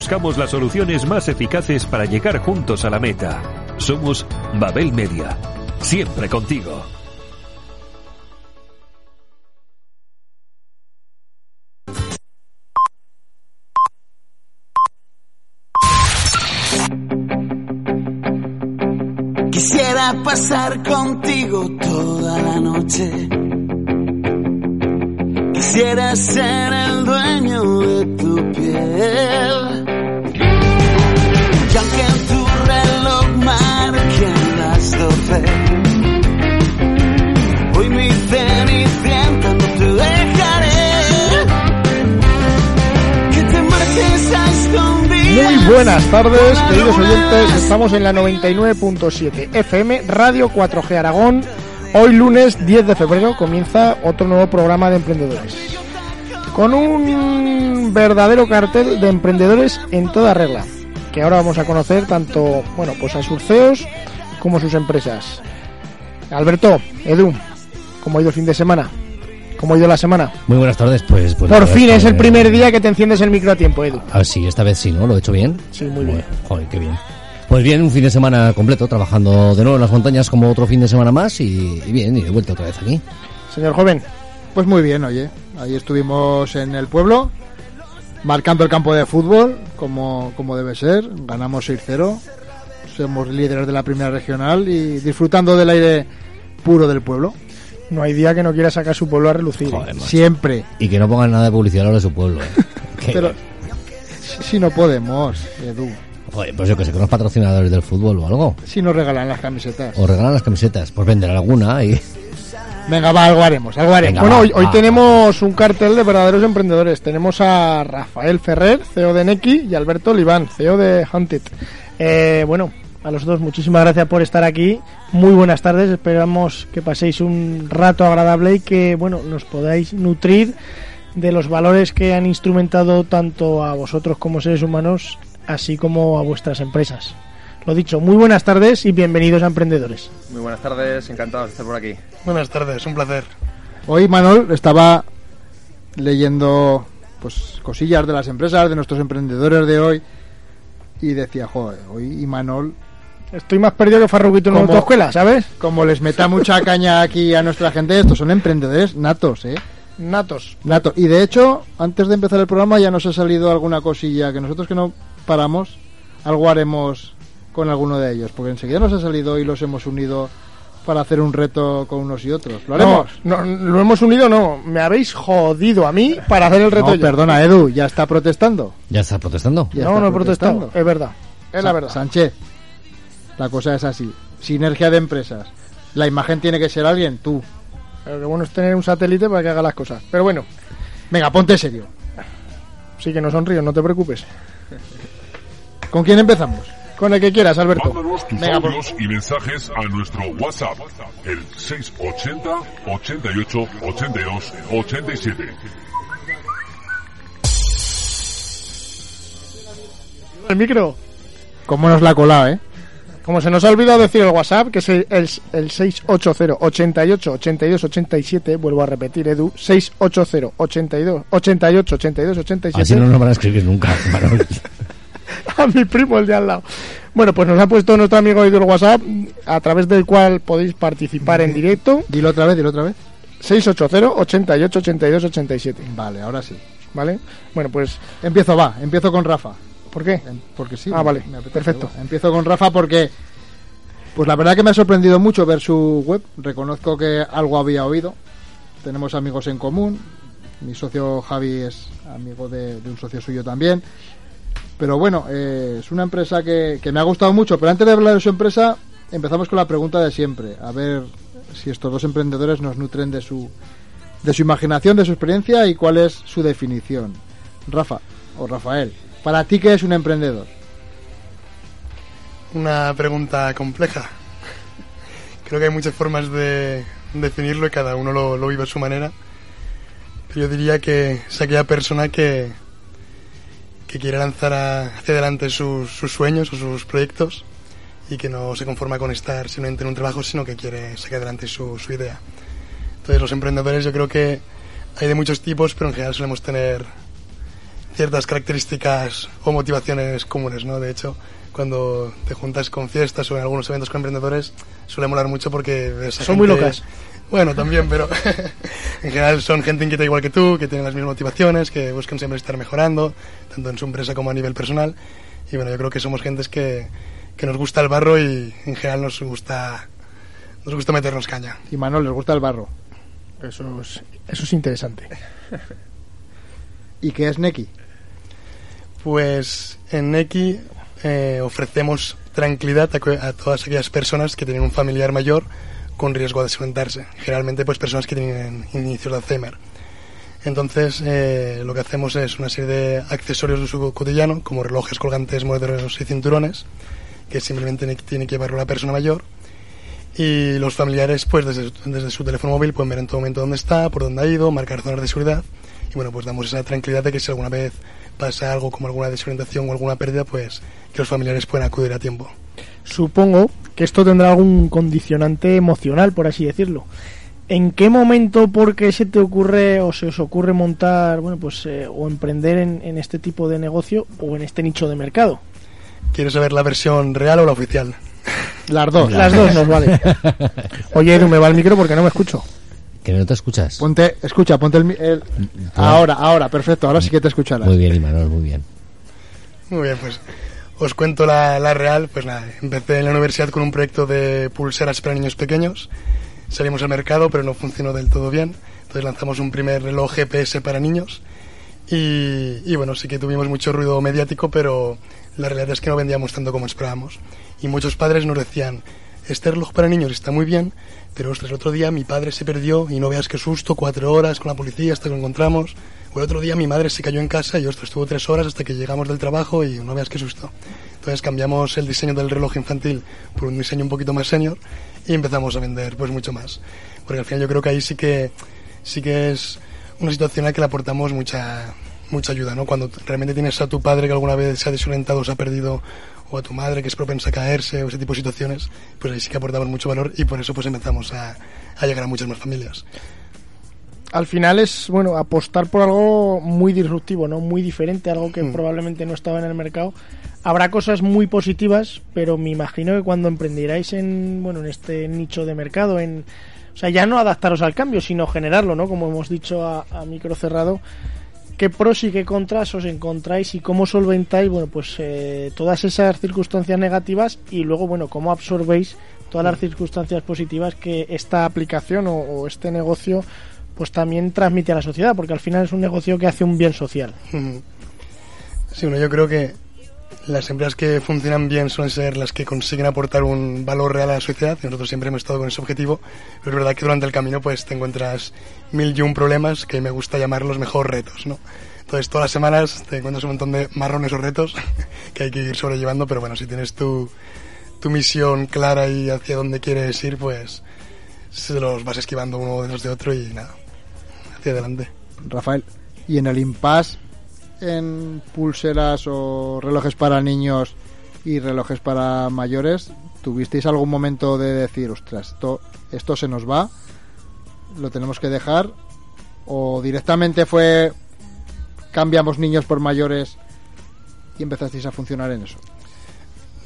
Buscamos las soluciones más eficaces para llegar juntos a la meta. Somos Babel Media. Siempre contigo. Quisiera pasar contigo toda la noche. Quisiera ser el dueño de tu piel. Buenas tardes, queridos oyentes. Estamos en la 99.7 FM, Radio 4G Aragón. Hoy lunes 10 de febrero comienza otro nuevo programa de emprendedores. Con un verdadero cartel de emprendedores en toda regla. Que ahora vamos a conocer tanto, bueno, pues a sus CEOs como sus empresas. Alberto, Edu, ¿cómo ha ido el fin de semana? ¿Cómo ha ido la semana? Muy buenas tardes, pues... pues Por fin es el primer día que te enciendes el micro a tiempo, Edu. Ah, sí, esta vez sí, ¿no? ¿Lo he hecho bien? Sí, muy bien. Joder, qué bien. Pues bien, un fin de semana completo, trabajando de nuevo en las montañas como otro fin de semana más y, y bien, y de vuelta otra vez aquí. Señor joven, Pues muy bien, oye. Ahí estuvimos en el pueblo, marcando el campo de fútbol, como, como debe ser. Ganamos 6-0. Somos líderes de la primera regional y disfrutando del aire puro del pueblo. No hay día que no quiera sacar su pueblo a relucir. Siempre. Y que no pongan nada de publicidad ahora de su pueblo. ¿eh? Pero si, no podemos, Edu. Joder, pues yo que sé, que unos patrocinadores del fútbol o algo. Si nos regalan las camisetas. O regalan las camisetas, pues vender alguna y... Venga, va, algo haremos, algo haremos. Venga, Bueno, va, hoy, hoy tenemos un cartel de verdaderos emprendedores. Tenemos a Rafael Ferrer, CEO de Neki, y Alberto Oliván, CEO de Hunted. Eh, bueno, a los dos muchísimas gracias por estar aquí. Muy buenas tardes. Esperamos que paséis un rato agradable y que bueno nos podáis nutrir de los valores que han instrumentado tanto a vosotros como seres humanos, así como a vuestras empresas. Lo dicho, muy buenas tardes y bienvenidos a Emprendedores. Muy buenas tardes, encantados de estar por aquí. Buenas tardes, un placer. Hoy Manol estaba leyendo pues cosillas de las empresas, de nuestros emprendedores de hoy y decía, joder, hoy Imanol Estoy más perdido que Farruquito en una Como- autoescuela, ¿sabes? como les meta mucha caña aquí a nuestra gente, estos son emprendedores natos, ¿eh? Natos. Natos. Y de hecho, antes de empezar el programa ya nos ha salido alguna cosilla que nosotros que no paramos, algo haremos con alguno de ellos, porque enseguida nos ha salido y los hemos unido para hacer un reto con unos y otros. ¿Lo haremos? No, no, lo hemos unido, no. Me habéis jodido a mí para hacer el reto. No, yo. perdona, Edu, ya está protestando. ¿Ya está protestando? Ya no, está no he protestado. protestando. Es verdad. Es la verdad. Sánchez, la cosa es así. Sinergia de empresas. La imagen tiene que ser alguien, tú. Pero lo bueno es tener un satélite para que haga las cosas. Pero bueno, Venga, ponte serio. sí que no sonrío, no te preocupes. ¿Con quién empezamos? Con el que quieras, Alberto. Mándanos tus Venga, por- audios y mensajes a nuestro WhatsApp, el 680 88 82 87. El micro. ¿Cómo nos la ha colado, eh? Como se nos ha olvidado decir el WhatsApp, que es el, el, el 680 88 82 87, vuelvo a repetir, Edu, 680 82 88 82 87. Así no nos van a escribir nunca, a mi primo el de al lado. Bueno, pues nos ha puesto nuestro amigo Edu el WhatsApp, a través del cual podéis participar en directo. Dilo otra vez, dilo otra vez. 680 88 82 87, Vale, ahora sí. ¿vale? Bueno, pues, Empiezo, va, empiezo con Rafa. ¿por qué? Em- Porque sí. Ah, me- vale, me apetece, perfecto. va. Empiezo con Rafa porque, pues la verdad que me ha sorprendido mucho ver su web. Reconozco que algo había oído. Tenemos amigos en común. Mi socio Javi es amigo de, un socio suyo también. Pero bueno, eh, es una empresa que, que me ha gustado mucho. Pero antes de hablar de su empresa, empezamos con la pregunta de siempre. A ver si estos dos emprendedores nos nutren de su, de su imaginación, de su experiencia y cuál es su definición. Rafa, o Rafael, Para ti, ¿qué es un emprendedor? Una pregunta compleja. Creo que hay muchas formas de definirlo y cada uno lo, lo vive a su manera. Pero yo diría que es aquella persona que, que quiere lanzar a- hacia adelante sus, sus sueños o sus proyectos y que no se conforma con estar simplemente en un trabajo, sino que quiere sacar adelante su, su idea. Entonces los emprendedores yo creo que hay de muchos tipos, pero en general solemos tener ciertas características o motivaciones comunes, ¿no? De hecho, cuando te juntas con fiestas o en algunos eventos con emprendedores, suele molar mucho porque Son muy gente- locas. Bueno, también, pero en general son gente inquieta igual que tú, que tienen las mismas motivaciones, que buscan siempre estar mejorando, tanto en su empresa como a nivel personal. Y bueno, yo creo que somos gentes que, que nos gusta el barro y en general nos gusta, nos gusta meternos caña. Y Manuel, ¿les gusta el barro? Eso es, eso es interesante. ¿Y qué es Neki? Pues en Neki eh, ofrecemos tranquilidad a, a todas aquellas personas que tienen un familiar mayor con riesgo de desorientarse. Generalmente pues personas que tienen inicios de Alzheimer. Entonces eh, lo que hacemos es una serie de accesorios de uso cotidiano como relojes colgantes, modernos y cinturones que simplemente ne- tiene que llevarlo la persona mayor y los familiares pues desde, desde su teléfono móvil pueden ver en todo momento dónde está, por dónde ha ido, marcar zonas de seguridad y bueno pues damos esa tranquilidad de que si alguna vez pasa algo como alguna desorientación o alguna pérdida pues que los familiares puedan acudir a tiempo. Supongo que esto tendrá algún condicionante emocional, por así decirlo. ¿En qué momento, por qué se te ocurre o se os ocurre montar, bueno, pues, eh, o emprender en, en este tipo de negocio o en este nicho de mercado? ¿Quieres saber la versión real o la oficial? Las dos. Las dos nos vale. Oye, Edu, me va el micro porque no me escucho. Que no te escuchas. Ponte, escucha, ponte el, el- Ahora, ahora, perfecto, ahora sí que te escucharás. Muy bien, Imanol, muy bien. Muy bien, pues os cuento la, la real. Pues nada, empecé en la universidad con un proyecto de pulseras para niños pequeños. Salimos al mercado, pero no funcionó del todo bien. Entonces lanzamos un primer reloj GPS para niños. Y, y bueno, sí que tuvimos mucho ruido mediático, pero la realidad es que no vendíamos tanto como esperábamos. Y muchos padres nos decían, este reloj para niños está muy bien, pero ostras, el otro día mi padre se perdió y no veas qué susto, cuatro horas con la policía hasta que lo encontramos. O el otro día mi madre se cayó en casa y ostras, estuvo tres horas hasta que llegamos del trabajo y no veas qué susto. Entonces cambiamos el diseño del reloj infantil por un diseño un poquito más senior y empezamos a vender pues mucho más. Porque al final yo creo que ahí sí que sí que es una situación a la que le aportamos mucha mucha ayuda, ¿no? Cuando realmente tienes a tu padre que alguna vez se ha desorientado se ha perdido o a tu madre que es propensa a caerse o ese tipo de situaciones, pues ahí sí que aportamos mucho valor y por eso pues empezamos a, a llegar a muchas más familias. Al final es, bueno, apostar por algo muy disruptivo, ¿no? Muy diferente, algo que Mm. probablemente no estaba en el mercado. Habrá cosas muy positivas, pero me imagino que cuando emprenderáis en, bueno, en este nicho de mercado, en, o sea, ya no adaptaros al cambio, sino generarlo, ¿no? Como hemos dicho a, a micro cerrado, qué pros y qué contras os encontráis y cómo solventáis, bueno, pues eh, todas esas circunstancias negativas y luego, bueno, cómo absorbéis todas las circunstancias positivas que esta aplicación o, o este negocio pues también transmite a la sociedad, porque al final es un negocio que hace un bien social. Sí, bueno, yo creo que las empresas que funcionan bien suelen ser las que consiguen aportar un valor real a la sociedad nosotros siempre hemos estado con ese objetivo, pero es verdad que durante el camino pues te encuentras mil y un problemas que me gusta llamarlos mejor retos, ¿no? Entonces todas las semanas te encuentras un montón de marrones o retos que hay que ir sobrellevando, pero bueno, si tienes tu, tu misión clara y hacia dónde quieres ir, pues se los vas esquivando uno detrás de otro y nada, hacia adelante. Rafael, y en el impasse, en pulseras o relojes para niños y relojes para mayores, ¿tuvisteis algún momento de decir, ostras, esto, esto se nos va, lo tenemos que dejar? ¿O directamente fue cambiamos niños por mayores y empezasteis a funcionar en eso?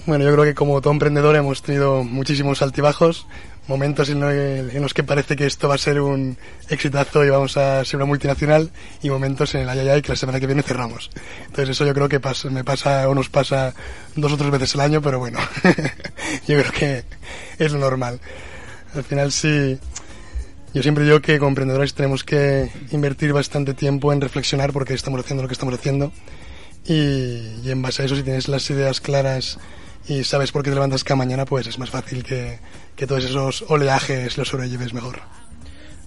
Bueno, yo creo que como todo emprendedor hemos tenido muchísimos altibajos, momentos en, lo- en los que parece que esto va a ser un exitazo y vamos a ser una multinacional y momentos en el ayayay que la semana que viene cerramos. Entonces eso yo creo que pasa, me pasa o nos pasa dos o tres veces al año, pero bueno, yo creo que es lo normal. Al final sí, yo siempre digo que como emprendedores tenemos que invertir bastante tiempo en reflexionar por qué estamos haciendo lo que estamos haciendo y, y en base a eso si tienes las ideas claras y sabes por qué te levantas cada mañana, pues es más fácil que, que todos esos oleajes los sobrelleves mejor.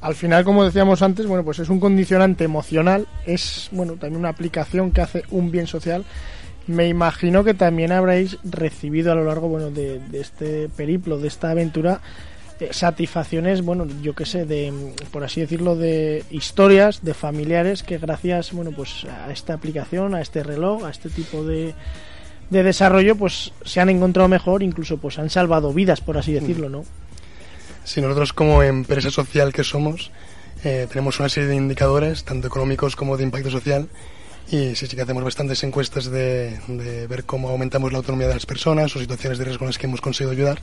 Al final, como decíamos antes, bueno, pues es un condicionante emocional, es bueno también una aplicación que hace un bien social Me imagino que también habréis recibido a lo largo bueno, de, este periplo, de esta aventura, eh, satisfacciones, bueno, yo qué sé, de, por así decirlo, de historias de familiares que gracias, bueno, pues a esta aplicación, a este reloj, a este tipo de, de desarrollo, pues se han encontrado mejor, incluso pues han salvado vidas, por así decirlo, ¿no? Si nosotros como empresa social que somos, eh, tenemos una serie de indicadores, tanto económicos como de impacto social, y sí, sí que hacemos bastantes encuestas de, de ver cómo aumentamos la autonomía de las personas o situaciones de riesgo en las que hemos conseguido ayudar.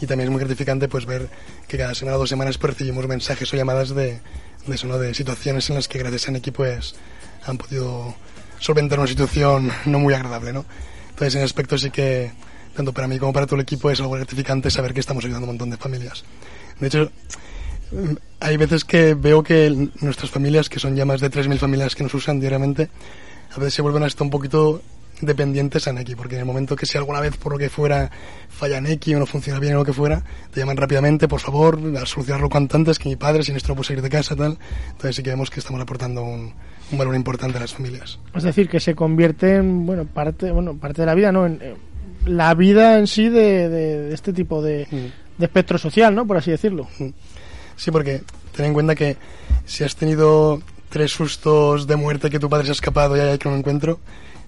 Y también es muy gratificante pues ver que cada semana o dos semanas recibimos mensajes o llamadas de, de, eso, ¿no? de situaciones en las que gracias a Neki pues han podido solventar una situación no muy agradable, ¿no? Entonces en ese aspecto sí que tanto para mí como para todo el equipo es algo gratificante saber que estamos ayudando a un montón de familias. De hecho, mm, hay veces que veo que nuestras familias, que son ya más de 3.000 familias que nos usan diariamente, a veces se vuelven hasta un poquito dependientes a Neki, porque en el momento que si alguna vez por lo que fuera falla Neki o no funciona bien o lo que fuera, te llaman rápidamente, por favor, a solucionarlo cuanto antes, que mi padre sin esto no puede salir de casa, tal. Entonces sí que vemos que estamos aportando un, un valor importante a las familias. Es decir, que se convierte en, bueno, parte, bueno, parte de la vida, ¿no? En, en la vida en sí de, de, de este tipo de, Mm. de espectro social, ¿no? Por así decirlo. Sí, porque ten en cuenta que si has tenido tres sustos de muerte que tu padre se ha escapado y hay que no encuentro,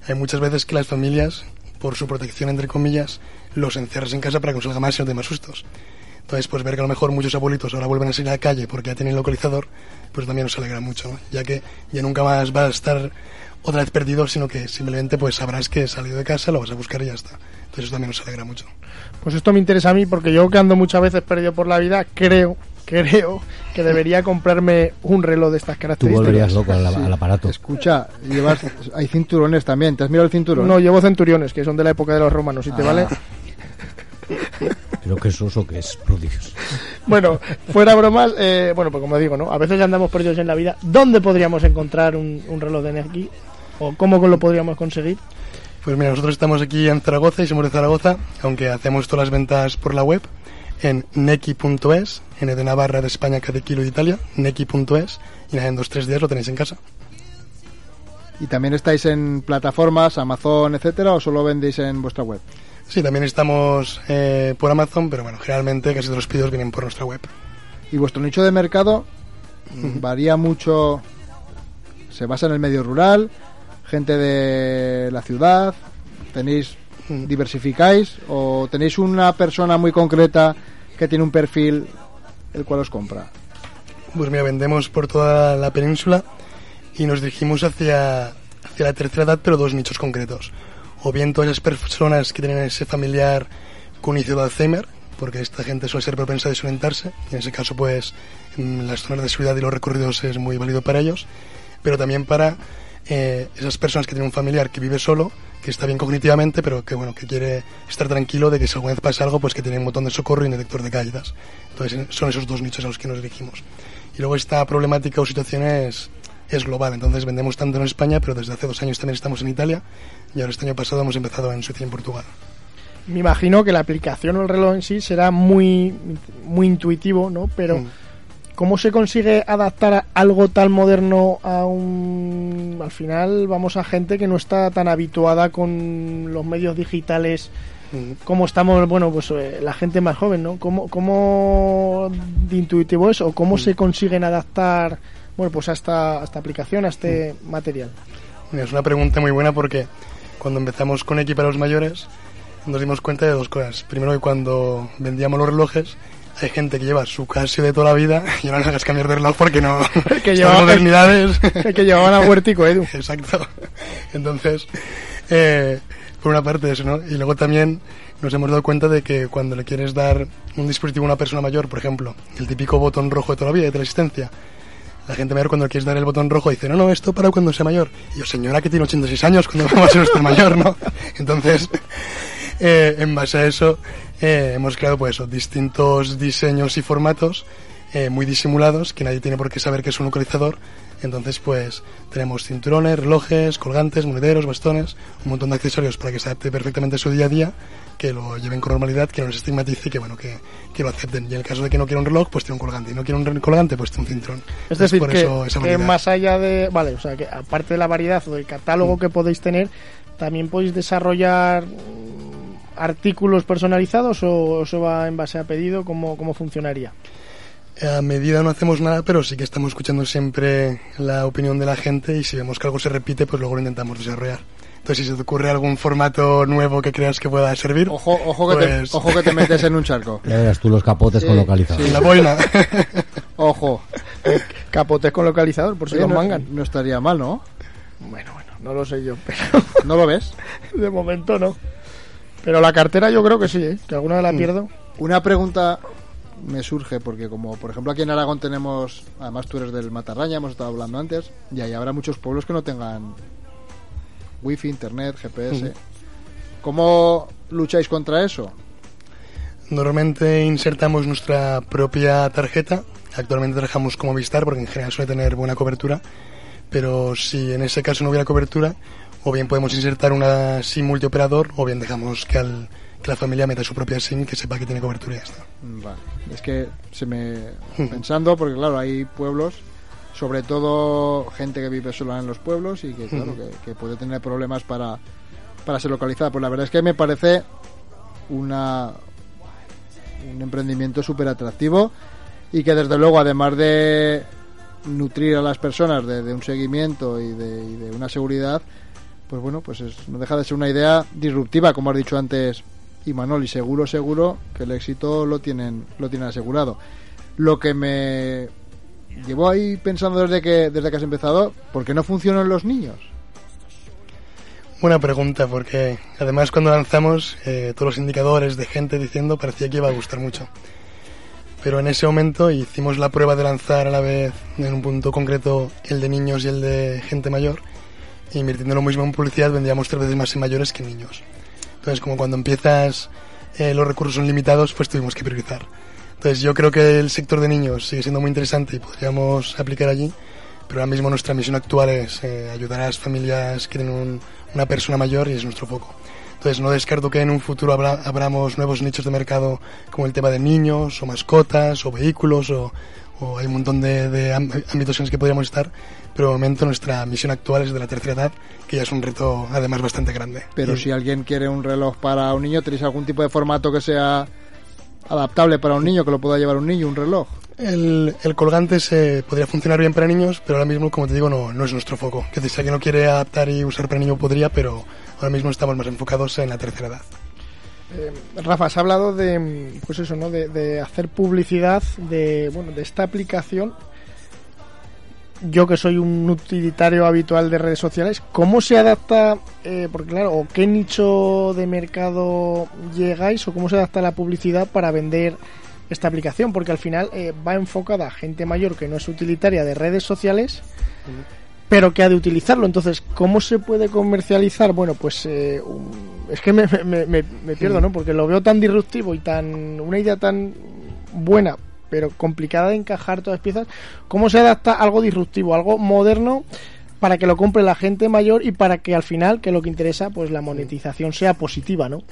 hay muchas veces que las familias, por su protección entre comillas, los encierras en casa para que no salga más y no te más sustos. Entonces, pues ver que a lo mejor muchos abuelitos ahora vuelven a salir a la calle porque ya tienen localizador, pues también nos alegra mucho, ¿no? ya que ya nunca más va a estar otra vez perdido, sino que simplemente pues sabrás que he salido de casa, lo vas a buscar y ya está. Entonces eso también nos alegra mucho. Pues esto me interesa a mí porque yo que ando muchas veces perdido por la vida, creo, creo que debería comprarme un reloj de estas Tú características. volverías loco al, al aparato. Escucha, llevas, hay cinturones también. ¿Te has mirado el cinturón? No, llevo centuriones, que son de la época de los romanos, si te Ah. vale. Pero que es oso, que es prodigioso. Bueno, fuera bromas, eh, bueno, pues como digo, ¿no? A veces andamos perdidos en la vida. ¿Dónde podríamos encontrar un, un reloj de Neki? ¿O cómo lo podríamos conseguir? Pues mira, nosotros estamos aquí en Zaragoza y somos de Zaragoza, aunque hacemos todas las ventas por la web, en neki.es, N de Navarra, de España, K de Kilo de Italia, neki.es, y en dos tres días lo tenéis en casa. ¿Y también estáis en plataformas, Amazon, etcétera, o solo vendéis en vuestra web? Sí, también estamos eh, por Amazon, pero bueno, generalmente casi todos los pedidos vienen por nuestra web. ¿Y vuestro nicho de mercado varía mucho? ¿Se basa en el medio rural? ¿Gente de la ciudad? ¿Tenéis, diversificáis? ¿O tenéis una persona muy concreta que tiene un perfil el cual os compra? Pues mira, vendemos por toda la península y nos dirigimos hacia, hacia la tercera edad, pero dos nichos concretos. O bien todas las personas que tienen ese familiar con inicio de Alzheimer, porque esta gente suele ser propensa a desorientarse, y en ese caso, pues, las zonas de seguridad y los recorridos es muy válido para ellos, pero también para eh, esas personas que tienen un familiar que vive solo, que está bien cognitivamente, pero que, bueno, que quiere estar tranquilo de que si alguna vez pasa algo, pues que tiene un botón de socorro y un detector de caídas. Entonces, son esos dos nichos a los que nos dirigimos. Y luego esta problemática o situación es, global. Entonces vendemos tanto en España, pero desde hace dos años también estamos en Italia y ahora este año pasado hemos empezado en Suecia y en Portugal. Me imagino que la aplicación o el reloj en sí será muy, muy intuitivo, ¿no? Pero Mm. ¿cómo se consigue adaptar a algo tan moderno a un... Al final vamos a gente que no está tan habituada con los medios digitales Mm. como estamos, bueno, pues eh, la gente más joven, ¿no? ¿Cómo, cómo de intuitivo es o cómo se consiguen adaptar, bueno, pues a esta, a esta aplicación, a este material? Mira, Es una pregunta muy buena porque cuando empezamos con Equi para los mayores nos dimos cuenta de dos cosas. Primero que cuando vendíamos los relojes hay gente que lleva su Casio de toda la vida y ahora no le hagas cambiar de reloj porque no... que estas llevaba- modernidades... Que llevaban a Huertico, Edu. Exacto. Entonces, eh, por una parte eso, ¿no? Y luego también nos hemos dado cuenta de que cuando le quieres dar un dispositivo a una persona mayor, por ejemplo, el típico botón rojo de toda la vida, de teleasistencia, la gente mayor cuando quieres dar el botón rojo dice, no, no, esto para cuando sea mayor. Y yo, señora que tiene 86 años, cuando va a ser usted mayor, ¿no? Entonces, eh, en base a eso, eh, hemos creado pues distintos diseños y formatos eh, muy disimulados, que nadie tiene por qué saber que es un localizador. Entonces, pues, tenemos cinturones, relojes, colgantes, monederos, bastones, un montón de accesorios para que se adapte perfectamente a su día a día, que lo lleven con normalidad, que no les estigmatice y que, bueno, que, que lo acepten. Y en el caso de que no quiera un reloj, pues tiene un colgante. Y no quiere un colgante, pues tiene un cinturón. Es decir, por que, eso esa que más allá de. Vale, o sea, que aparte de la variedad o del catálogo que podéis tener, ¿también podéis desarrollar mm, artículos personalizados o eso va en base a pedido? ¿Cómo, cómo funcionaría? A medida no hacemos nada, pero sí que estamos escuchando siempre la opinión de la gente y si vemos que algo se repite, pues luego lo intentamos desarrollar. Entonces, si se te ocurre algún formato nuevo que creas que pueda servir, Ojo, ojo, que, pues- te, ojo que te metes en un charco. Ya verás tú los capotes con localizador. sí. la boina. Ojo. Capotes con localizador, por si Oye, los no, mangan. no estaría mal, ¿no? Bueno, bueno, no lo sé yo, pero ¿No lo ves? de momento no. Pero la cartera yo creo que sí, ¿eh? que alguna vez la pierdo. Una pregunta me surge, porque como por ejemplo aquí en Aragón tenemos, además tú eres del Matarraña, hemos estado hablando antes, y ahí habrá muchos pueblos que no tengan wifi, internet, GPS. ¿Cómo lucháis contra eso? Normalmente insertamos nuestra propia tarjeta. Actualmente trabajamos como Vistar porque en general suele tener buena cobertura. Pero si en ese caso no hubiera cobertura, o bien podemos insertar una SIM multioperador, o bien dejamos que, al- que la familia meta su propia SIM que sepa que tiene cobertura y ya está. Vale. Es que se me pensando porque claro hay pueblos, sobre todo gente que vive sola en los pueblos y que claro que, que puede tener problemas para para ser localizada. Pues la verdad es que me parece una un emprendimiento súper atractivo y que desde luego además de nutrir a las personas de, de un seguimiento y de, y de una seguridad pues bueno pues es- no deja de ser una idea disruptiva como has dicho antes Y seguro seguro que el éxito lo tienen lo tienen asegurado lo que me llevó ahí pensando desde que desde que has empezado ¿por qué no funcionan los niños? Buena pregunta, porque además cuando lanzamos, eh, todos los indicadores de gente diciendo parecía que iba a gustar mucho. Pero en ese momento hicimos la prueba de lanzar a la vez en un punto concreto el de niños y el de gente mayor. Y invirtiendo lo mismo en publicidad vendíamos tres veces más en mayores que en niños. Entonces, como cuando empiezas eh, los recursos son limitados, pues tuvimos que priorizar. Entonces, yo creo que el sector de niños sigue siendo muy interesante y podríamos aplicar allí. Pero ahora mismo nuestra misión actual es eh, ayudar a las familias que tienen un- una persona mayor y es nuestro foco. Entonces no descarto que en un futuro habrá, abramos nuevos nichos de mercado como el tema de niños o mascotas o vehículos o, o hay un montón de, de ámb- ámbitos en los que podríamos estar, pero de momento nuestra misión actual es de la tercera edad, que ya es un reto además bastante grande. Pero Y- si alguien quiere un reloj para un niño, ¿tenéis algún tipo de formato que sea adaptable para un niño, que lo pueda llevar un niño, un reloj? El, el colgante se podría funcionar bien para niños, pero ahora mismo, como te digo, no, no es nuestro foco. Que si alguien lo quiere adaptar y usar para niño podría, pero ahora mismo estamos más enfocados en la tercera edad. Eh, Rafa, has hablado de, pues eso, ¿no? De, de hacer publicidad de, bueno, de esta aplicación. Yo que soy un utilitario habitual de redes sociales, ¿cómo se adapta, eh, porque claro, o qué nicho de mercado llegáis o cómo se adapta la publicidad para vender esta aplicación? Porque al final eh, va enfocada a gente mayor que no es utilitaria de redes sociales, pero que ha de utilizarlo. Entonces, ¿cómo se puede comercializar? Bueno, pues eh, es que me, me- me- me pierdo, ¿no? Porque lo veo tan disruptivo y tan una idea tan buena, pero complicada de encajar todas las piezas. ¿Cómo se adapta algo disruptivo, algo moderno? para que lo compre la gente mayor y para que al final, que lo que interesa, pues la monetización sea positiva, ¿no?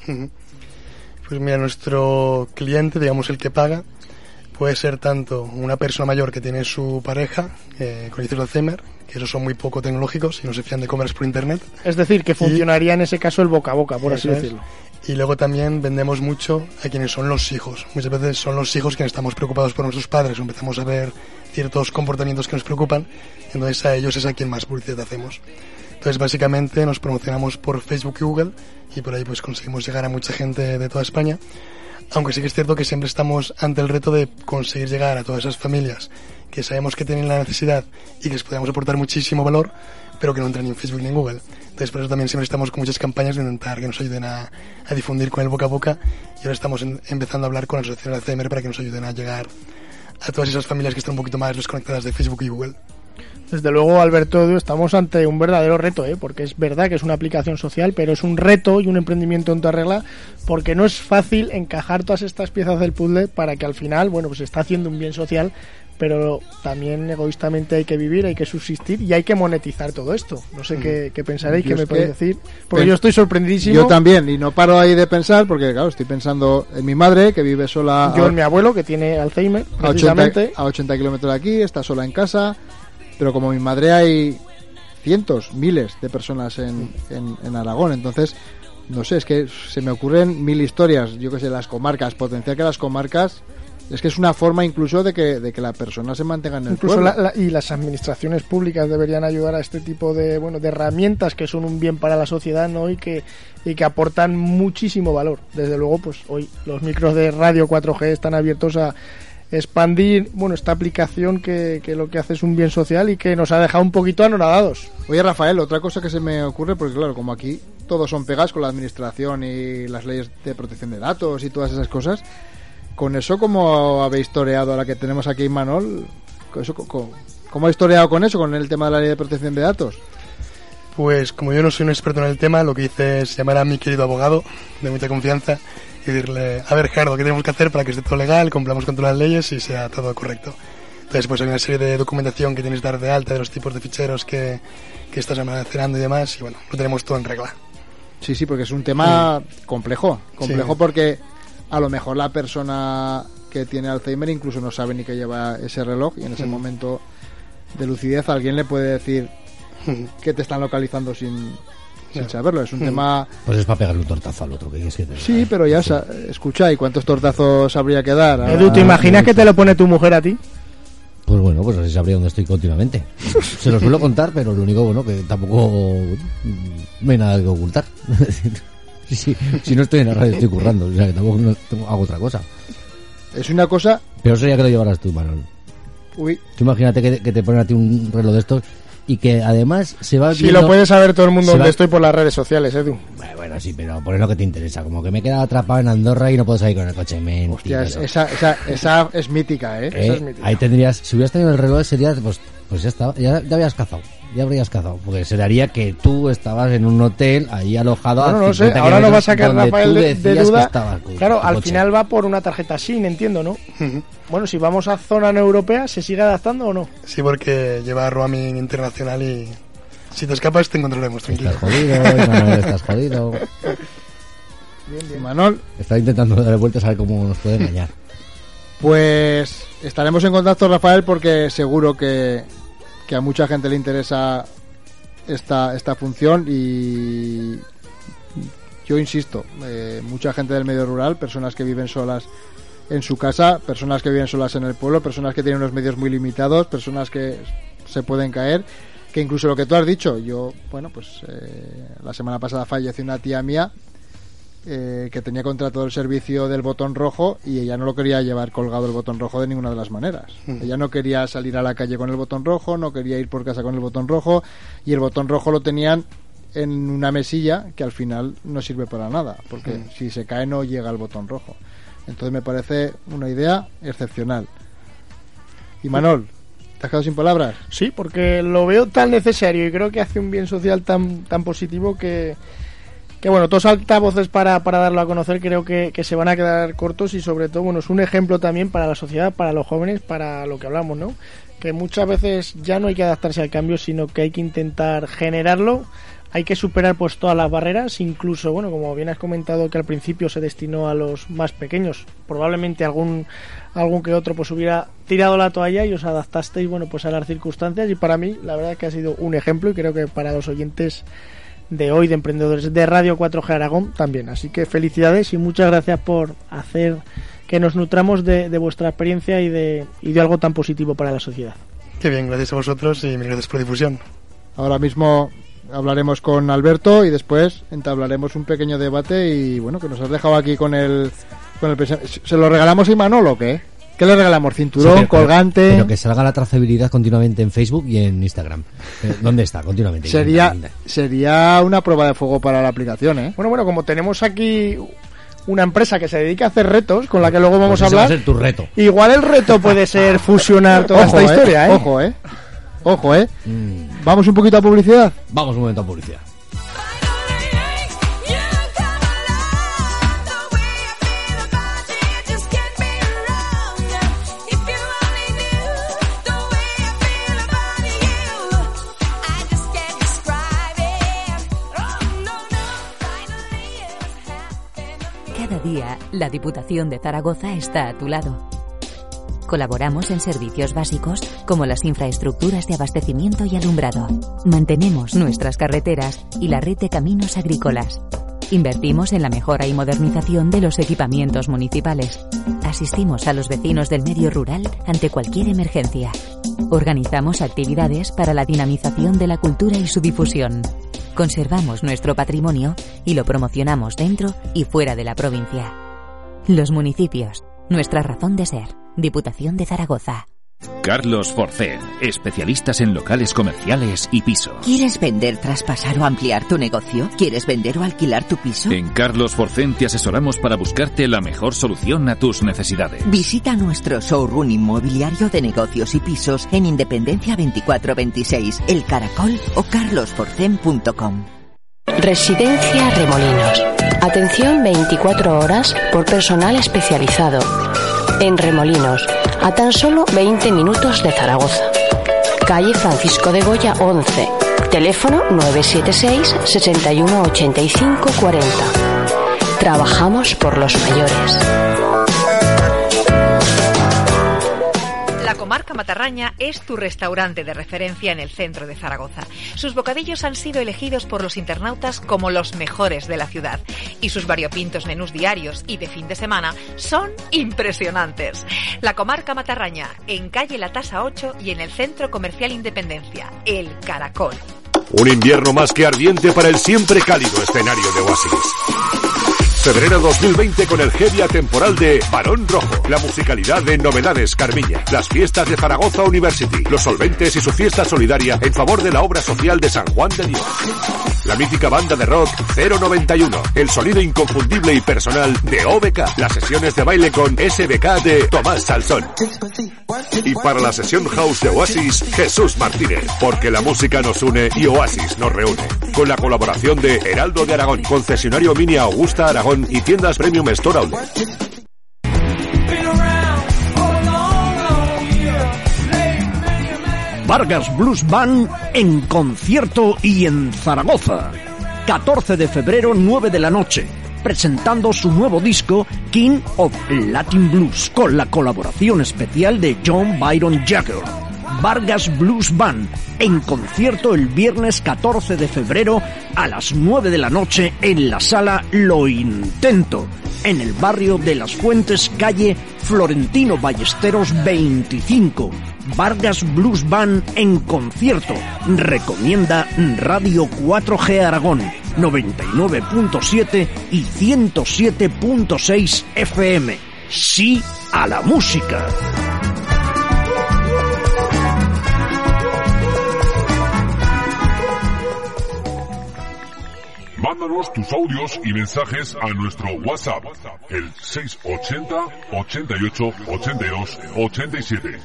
Pues mira, nuestro cliente, digamos el que paga, puede ser tanto una persona mayor que tiene su pareja eh, con de Alzheimer, que esos son muy poco tecnológicos y no se fían de compras por internet. Es decir, que funcionaría en ese caso el boca a boca, por así es. decirlo. Y luego también vendemos mucho a quienes son los hijos. Muchas veces son los hijos quienes estamos preocupados por nuestros padres empezamos a ver ciertos comportamientos que nos preocupan. Entonces a ellos es a quien más publicidad hacemos. Entonces básicamente nos promocionamos por Facebook y Google y por ahí pues conseguimos llegar a mucha gente de toda España. Aunque sí que es cierto que siempre estamos ante el reto de conseguir llegar a todas esas familias que sabemos que tienen la necesidad y que les podemos aportar muchísimo valor, pero que no entran ni en Facebook ni en Google. Entonces por eso también siempre estamos con muchas campañas de intentar que nos ayuden a, difundir con el boca a boca y ahora estamos empezando a hablar con la asociación Alzheimer para que nos ayuden a llegar a todas esas familias que están un poquito más desconectadas de Facebook y Google. Desde luego, Alberto, estamos ante un verdadero reto, ¿eh? porque es verdad que es una aplicación social, pero es un reto y un emprendimiento en toda regla, porque no es fácil encajar todas estas piezas del puzzle para que al final, bueno, pues se está haciendo un bien social, pero también egoístamente hay que vivir, hay que subsistir y hay que monetizar todo esto. No sé qué, qué pensaréis, qué me podéis decir, porque yo estoy sorprendidísimo. Yo también, y no paro ahí de pensar, porque claro, estoy pensando en mi madre, que vive sola Yo a, en mi abuelo, que tiene Alzheimer, a 80, precisamente. a 80 kilómetros de aquí, está sola en casa, pero como mi madre hay cientos, miles de personas en, en, en Aragón. Entonces, no sé, es que se me ocurren mil historias. Yo que sé, las comarcas, potenciar que las comarcas. Es que es una forma incluso de que, de que la persona se mantenga en el Incluso la- y las administraciones públicas deberían ayudar a este tipo de bueno de herramientas que son un bien para la sociedad no y que y que aportan muchísimo valor. Desde luego, pues hoy los micros de radio 4G están abiertos a expandir bueno esta aplicación que, que lo que hace es un bien social y que nos ha dejado un poquito anonadados. Oye, Rafael, otra cosa que se me ocurre, porque claro, como aquí todos son pegas con la administración y las leyes de protección de datos y todas esas cosas, con eso, ¿cómo habéis toreado a la que tenemos aquí, Manol? Con eso, co- ¿Cómo habéis toreado con eso, con el tema de la ley de protección de datos? Pues como yo no soy un experto en el tema, lo que hice es llamar a mi querido abogado de mucha confianza a ver Gerardo, ¿qué tenemos que hacer para que esté todo legal, cumplamos con todas las leyes y sea todo correcto? Entonces pues hay una serie de documentación que tienes que dar de alta de los tipos de ficheros que, que estás almacenando y demás y bueno, lo tenemos todo en regla. Sí, sí, porque es un tema complejo. Complejo Sí. porque a lo mejor la persona que tiene Alzheimer incluso no sabe ni que lleva ese reloj y en ese Mm. momento de lucidez alguien le puede decir que te están localizando sin, sin Ya. saberlo. Es un Mm. tema... Pues es para pegarle un tortazo al otro, que quieres que te? Sí, pero ya, escucha, ¿y cuántos tortazos habría que dar? a- Edu, ¿te imaginas que te lo pone tu mujer a ti? Pues bueno, pues así sabría dónde estoy continuamente. Se lo suelo contar, pero lo único, bueno, que tampoco mm, no hay nada que ocultar. Sí, sí, si no estoy en la radio estoy currando, o sea que tampoco no- tengo- hago otra cosa. Es una cosa... Pero sería que lo llevaras tú, Manuel. Uy, Tú imagínate que, que te ponen a ti un reloj de estos y que además se va Si viendo- lo puede saber todo el mundo donde va- estoy por las redes sociales, Edu. Bueno, bueno, sí, pero por lo que te interesa. Como que me he quedado atrapado en Andorra y no puedo salir con el coche. Mentira, hostia, es- esa, esa, esa es mítica, ¿eh? Eh, esa es mítica. ahí tendrías, si hubieras tenido el reloj ese día, pues, pues ya está, ya, ya habías cazado, ya habrías cazado, porque se daría que tú estabas en un hotel ahí alojado Bueno, a no sé, 50 ahora nos va a sacar Rafael de, de duda. con Claro, al coche. final va por una tarjeta SIM, entiendo, ¿no? Bueno, si vamos a zona no europea, ¿se sigue adaptando o no? Sí, porque lleva roaming internacional y si te escapas te encontraremos, tranquilo. Estás jodido, Manuel, estás jodido. Manol, Está intentando darle vueltas a ver cómo nos puede engañar. Pues estaremos en contacto, Rafael, porque seguro que, que a mucha gente le interesa esta, esta función y yo insisto, eh, mucha gente del medio rural, personas que viven solas en su casa, personas que viven solas en el pueblo, personas que tienen unos medios muy limitados, personas que se pueden caer, que incluso lo que tú has dicho, yo, bueno, pues eh, la semana pasada falleció una tía mía eh, que tenía contratado el servicio del botón rojo y ella no lo quería llevar colgado el botón rojo de ninguna de las maneras. Mm. Ella no quería salir a la calle con el botón rojo, no quería ir por casa con el botón rojo y el botón rojo lo tenían en una mesilla que al final no sirve para nada, porque Mm. si se cae no llega el botón rojo. Entonces me parece una idea excepcional. Y Manol, ¿te has quedado sin palabras? Sí, porque lo veo tan necesario y creo que hace un bien social tan, tan positivo que, que bueno, todos altavoces para, para darlo a conocer creo que, que se van a quedar cortos y sobre todo, bueno, es un ejemplo también para la sociedad, para los jóvenes, para lo que hablamos, ¿no? Que muchas veces ya no hay que adaptarse al cambio, sino que hay que intentar generarlo, hay que superar pues todas las barreras, incluso, bueno, como bien has comentado que al principio se destinó a los más pequeños, probablemente algún algún que otro pues hubiera tirado la toalla y os adaptasteis, bueno, pues a las circunstancias. Y para mí la verdad que ha sido un ejemplo y creo que para los oyentes de hoy de emprendedores de Radio 4G Aragón también. Así que felicidades y muchas gracias por hacer que nos nutramos de, de vuestra experiencia y de, y de algo tan positivo para la sociedad. Qué bien, gracias a vosotros y mil gracias por la difusión. Ahora mismo hablaremos con Alberto y después entablaremos un pequeño debate y bueno, que nos has dejado aquí con el con el ¿Se lo regalamos a Imanol o qué? ¿Qué le regalamos? ¿Cinturón? Sí, pero- pero- ¿Colgante? Pero que salga la trazabilidad continuamente en Facebook y en Instagram. Eh, ¿Dónde está? Continuamente. sería, sería una prueba de fuego para la aplicación, ¿eh? Bueno, bueno, como tenemos aquí una empresa que se dedica a hacer retos, con la que luego vamos Pues a ese va hablar, a ser tu reto. igual el reto puede ser fusionar toda Ojo, esta historia, ¿eh? Ojo, ¿eh? Ojo, ¿eh? Mm, Vamos un poquito a publicidad. Vamos un momento a publicidad. La Diputación de Zaragoza está a tu lado. Colaboramos en servicios básicos como las infraestructuras de abastecimiento y alumbrado. Mantenemos nuestras carreteras y la red de caminos agrícolas. Invertimos en la mejora y modernización de los equipamientos municipales. Asistimos a los vecinos del medio rural ante cualquier emergencia. Organizamos actividades para la dinamización de la cultura y su difusión. Conservamos nuestro patrimonio y lo promocionamos dentro y fuera de la provincia. Los municipios, nuestra razón de ser. Diputación de Zaragoza. Carlos Forcén, especialistas en locales comerciales y pisos. ¿Quieres vender, traspasar o ampliar tu negocio? ¿Quieres vender o alquilar tu piso? En Carlos Forcén te asesoramos para buscarte la mejor solución a tus necesidades. Visita nuestro showroom inmobiliario de negocios y pisos en Independencia 2426, El Caracol o carlosforcen.com. Residencia Remolinos. Atención 24 horas por personal especializado. En Remolinos, a tan solo 20 minutos de Zaragoza. Calle Francisco de Goya 11. Teléfono 976 61 85 40. Trabajamos por los mayores. Comarca Matarraña es tu restaurante de referencia en el centro de Zaragoza. Sus bocadillos han sido elegidos por los internautas como los mejores de la ciudad y sus variopintos menús diarios y de fin de semana son impresionantes. La comarca Matarraña, en calle La Tasa 8 y en el Centro Comercial Independencia, El Caracol. Un invierno más que ardiente para el siempre cálido escenario de Oasis. Febrero 2020 con el Gevia temporal de Barón Rojo, la musicalidad de Novedades Carmiña, las fiestas de Zaragoza University, los solventes y su fiesta solidaria en favor de la obra social de San Juan de Dios. La mítica banda de rock 091, el sonido inconfundible y personal de OBK, las sesiones de baile con SBK de Tomás Salsón. Y para la sesión house de Oasis, Jesús Martínez, porque la música nos une y Oasis nos reúne. Con la colaboración de Heraldo de Aragón, concesionario Mini Augusta Aragón y tiendas Premium Store. Vargas Blues Band en concierto y en Zaragoza. 14 de febrero, 9 de la noche, presentando su nuevo disco King of Latin Blues con la colaboración especial de John Byron Jagger. Vargas Blues Band en concierto el viernes 14 de febrero a las 9 de la noche en la sala Lo Intento, en el barrio de Las Fuentes, calle Florentino Ballesteros 25. Vargas Blues Band en concierto. Recomienda Radio 4G Aragón 99.7 y 107.6 FM. Sí a la música. Mándanos tus audios y mensajes a nuestro WhatsApp, el 680 88 82 87.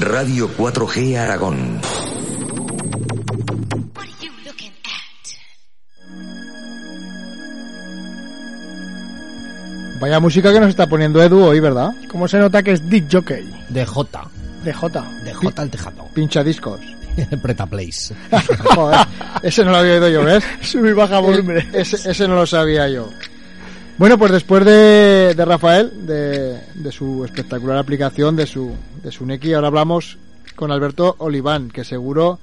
Radio 4G Aragón. Vaya música que nos está poniendo Edu hoy, ¿verdad? ¿Cómo se nota que es Dick Jockey? De J. De J. De J al tejado. Pincha discos. Preta Place. Joder, ese no lo había oído yo, ¿ves? Sub y baja volumen. Ese, ese no lo sabía yo. Bueno, pues después de, de Rafael, de, de, su espectacular aplicación, de su, de su Neki, ahora hablamos con Alberto Oliván, que seguro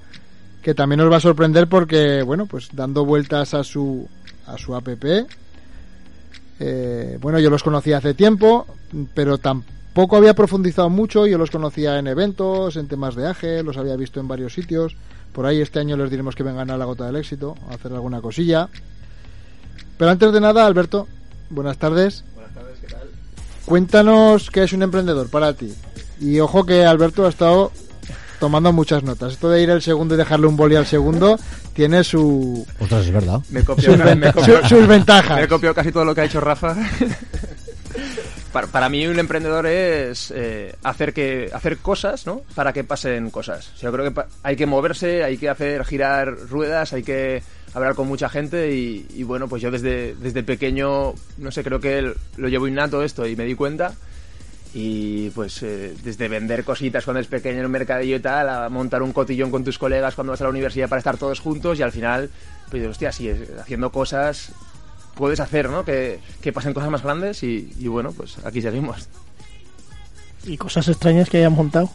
que también nos va a sorprender porque, bueno, pues dando vueltas a su, a su app, eh, bueno, yo los conocí hace tiempo, pero tampoco había profundizado mucho, yo los conocía en eventos, en temas de AGE, los había visto en varios sitios, por ahí este año les diremos que vengan a la gota del éxito, a hacer alguna cosilla. Pero antes de nada, Alberto, buenas tardes. Buenas tardes, ¿qué tal? Cuéntanos qué es un emprendedor para ti. Y ojo que Alberto ha estado tomando muchas notas. Esto de ir al segundo y dejarle un boli al segundo tiene su... Ostras, es verdad. Me copio, sus, me venta- copio- su- sus ventajas. Me copio casi todo lo que ha hecho Rafa. para, para mí un emprendedor es eh, hacer que hacer cosas, ¿no? Para que pasen cosas. O sea, yo creo que hay que moverse, hay que hacer girar ruedas, hay que hablar con mucha gente y, y bueno, pues yo desde, desde pequeño, no sé, creo que lo llevo innato esto y me di cuenta. Y pues eh, desde vender cositas cuando es pequeño en un mercadillo y tal, a montar un cotillón con tus colegas cuando vas a la universidad para estar todos juntos y al final, pues hostia, sí, haciendo cosas puedes hacer, ¿no? Que, que pasen cosas más grandes y, y bueno, pues aquí seguimos. Y cosas extrañas que hayan montado.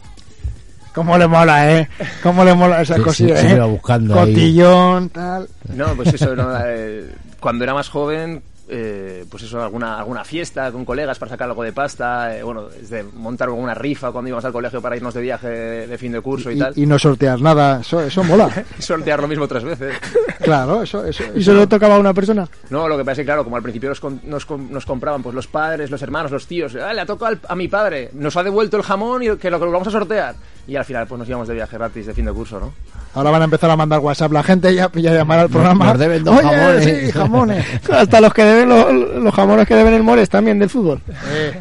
¿Cómo le mola, eh? ¿Cómo le mola esa Sí, cosilla, sí, eh? buscando ahí. Cotillón, tal. No, pues eso, ¿no? Eh, cuando era más joven, eh, pues eso, alguna, alguna fiesta con colegas para sacar algo de pasta, eh, bueno, desde montar alguna rifa cuando íbamos al colegio para irnos de viaje de fin de curso y, Y, tal. y no sortear nada, eso, eso mola. Sortear lo mismo tres veces. claro, eso, eso. ¿Y eso- solo tocaba a una persona? No, lo que pasa es que, claro, como al principio nos, con- nos, com- nos compraban pues los padres, los hermanos, los tíos, ah, le ha tocado al- a mi padre, nos ha devuelto el jamón y que lo, que lo vamos a sortear. Y al final pues nos íbamos de viaje gratis de fin de curso, ¿no? Ahora van a empezar a mandar WhatsApp la gente ya, ya llamar al programa. nos deben dos Oye, jamones". sí, jamones. Hasta los que deben los, los jamones que deben el Mores también del fútbol. Eh,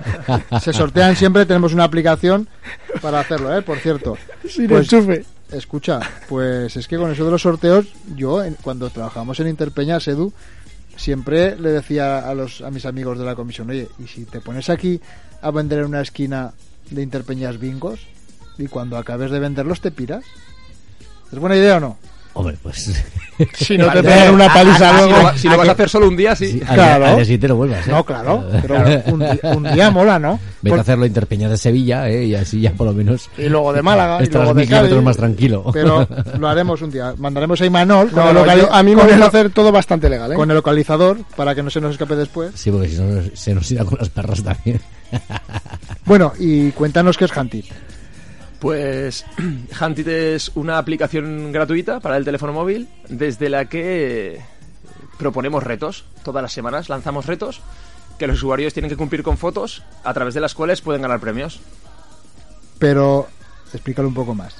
se sortean siempre, tenemos una aplicación para hacerlo, ¿eh? Por cierto. Sin Pues, enchufe. Escucha, pues es que con eso de los sorteos, yo en- cuando trabajamos en Interpeñas, Edu, siempre le decía a los a mis amigos de la comisión, oye, ¿y si te pones aquí a vender en una esquina de Interpeñas bingos y cuando acabes de venderlos te piras? ¿Es buena idea o no? Hombre, pues. Si no te pegan una Ah, paliza ah, Si luego. si lo vas a hacer solo un día, sí. Sí, al, Claro. día, al día siguiente lo vuelvas, ¿eh? No, claro, pero un, di- un día mola, ¿no? Vete Por- a hacerlo Interpeñas de Sevilla, ¿eh? Y así ya por lo menos. Y luego de Málaga, y Estarás luego de mil kilómetros más tranquilo. Pero lo haremos un día. Mandaremos a Imanol No, yo- a mí me lo- hacer todo bastante legal, ¿eh? con el localizador para que no se nos escape después. Sí, porque si no se nos irá con las perras también. Bueno, y cuéntanos qué es Huntit. Pues Huntit es una aplicación gratuita para el teléfono móvil desde la que proponemos retos. Todas las semanas lanzamos retos que los usuarios tienen que cumplir con fotos a través de las cuales pueden ganar premios. Pero explícalo un poco más.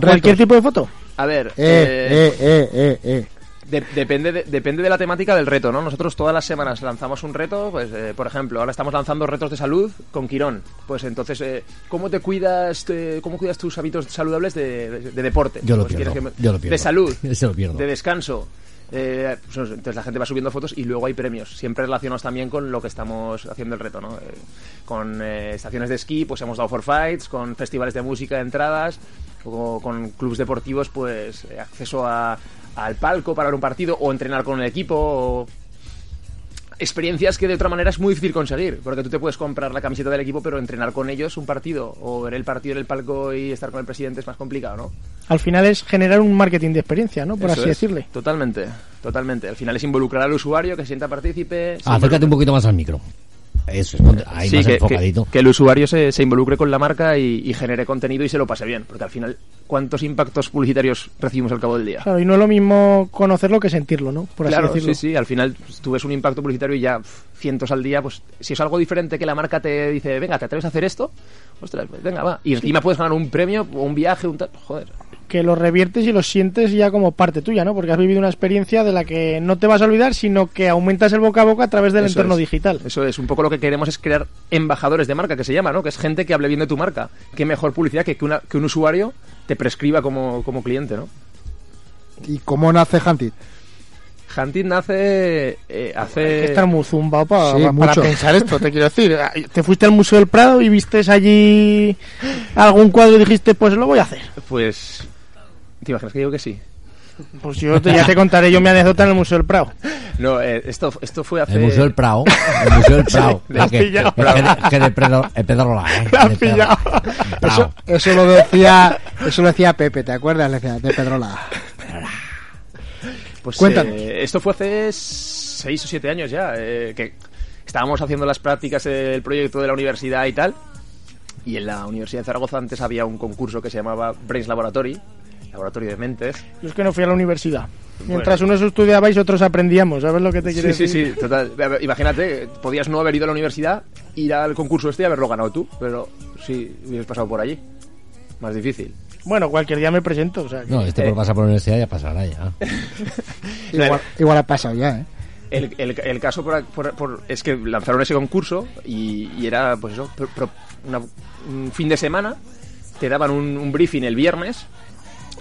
Cualquier tipo de foto. A ver, Eh, eh, eh, eh, eh, eh. De- depende, de, depende de la temática del reto, ¿no? Nosotros todas las semanas lanzamos un reto, pues, eh, por ejemplo, ahora estamos lanzando retos de salud con Quirón. Pues entonces, eh, ¿cómo te cuidas, te- cómo cuidas tus hábitos saludables de, de- de deporte? Yo lo Pues pierdo, yo lo pierdo. De salud, Ese lo pierdo. de descanso. Eh, pues, entonces la gente va subiendo fotos y luego hay premios, siempre relacionados también con lo que estamos haciendo el reto, ¿no? Eh, con eh, estaciones de esquí, pues hemos dado for fights, con festivales de música, entradas, o con clubes deportivos, pues eh, acceso a- al palco para ver un partido o entrenar con el equipo. o- Experiencias que de otra manera es muy difícil conseguir, porque tú te puedes comprar la camiseta del equipo, pero entrenar con ellos un partido o ver el partido en el palco y estar con el presidente es más complicado, ¿no? Al final es generar un marketing de experiencia, ¿no? Por Eso así es, decirle. Totalmente, totalmente. Al final es involucrar al usuario, que se sienta partícipe. Acércate un poquito más al micro. Eso es, ahí Sí, más que, enfocadito. que- que el usuario se, se involucre con la marca y, y genere contenido y se lo pase bien, porque al final, ¿cuántos impactos publicitarios recibimos al cabo del día? Claro, y no es lo mismo conocerlo que sentirlo, ¿no? Por así claro, decirlo. sí, sí, al final pues, tú ves un impacto publicitario y ya cientos al día, pues si es algo diferente que la marca te dice, venga, ¿te atreves a hacer esto? Ostras, pues, venga, va. Y encima puedes ganar un premio o un viaje, un tal... Joder. Que lo reviertes y lo sientes ya como parte tuya, ¿no? Porque has vivido una experiencia de la que no te vas a olvidar, sino que aumentas el boca a boca a través del Eso entorno es. digital. Eso es, un poco lo que queremos es crear embajadores de marca, que se llama, ¿no? Que es gente que hable bien de tu marca. Qué mejor publicidad que que, una- que un usuario te prescriba como, como cliente, ¿no? ¿Y cómo nace Huntit? Hunting nace eh, hace... Hay que estar muy zumbado pa- Sí, pa- para pensar esto, te quiero decir. Te fuiste al Museo del Prado y vistes allí algún cuadro y dijiste, pues lo voy a hacer. Pues... ¿Te imaginas que digo que sí? Pues yo te, ya te contaré yo mi anécdota en el Museo del Prado. No, eh, esto, esto fue hace... El Museo del Prado. El Museo del Prado. Sí, has que, pillado. que de- que de Pedro- eh, Pedrola, ¿eh? Has De Pedro- pillado. Eso, eso lo decía eso lo decía Pepe, ¿te acuerdas? Le decía, de Pedrola. Pues Cuéntanos. eh, esto fue hace seis o siete años ya, eh, que estábamos haciendo las prácticas del proyecto de la universidad y tal. Y en la Universidad de Zaragoza antes había un concurso que se llamaba Brains Laboratory, Laboratorio de Mentes. Yo es que no fui a la universidad. Mientras unos estudiabais, otros aprendíamos. ¿Sabes lo que te quiero Sí, sí, decir? sí, total. A ver, Imagínate, podías no haber ido a la universidad, ir al concurso este y haberlo ganado tú, pero sí hubieras pasado por allí. Más difícil. Bueno, cualquier día me presento. O sea, que- No, este por pasar por la universidad ya pasará ya. Igual, igual ha pasado ya, ¿eh? El, el- el caso por, por- por- es que lanzaron ese concurso y, y era, pues eso, pro- pro- una- un fin de semana, te daban un, un briefing el viernes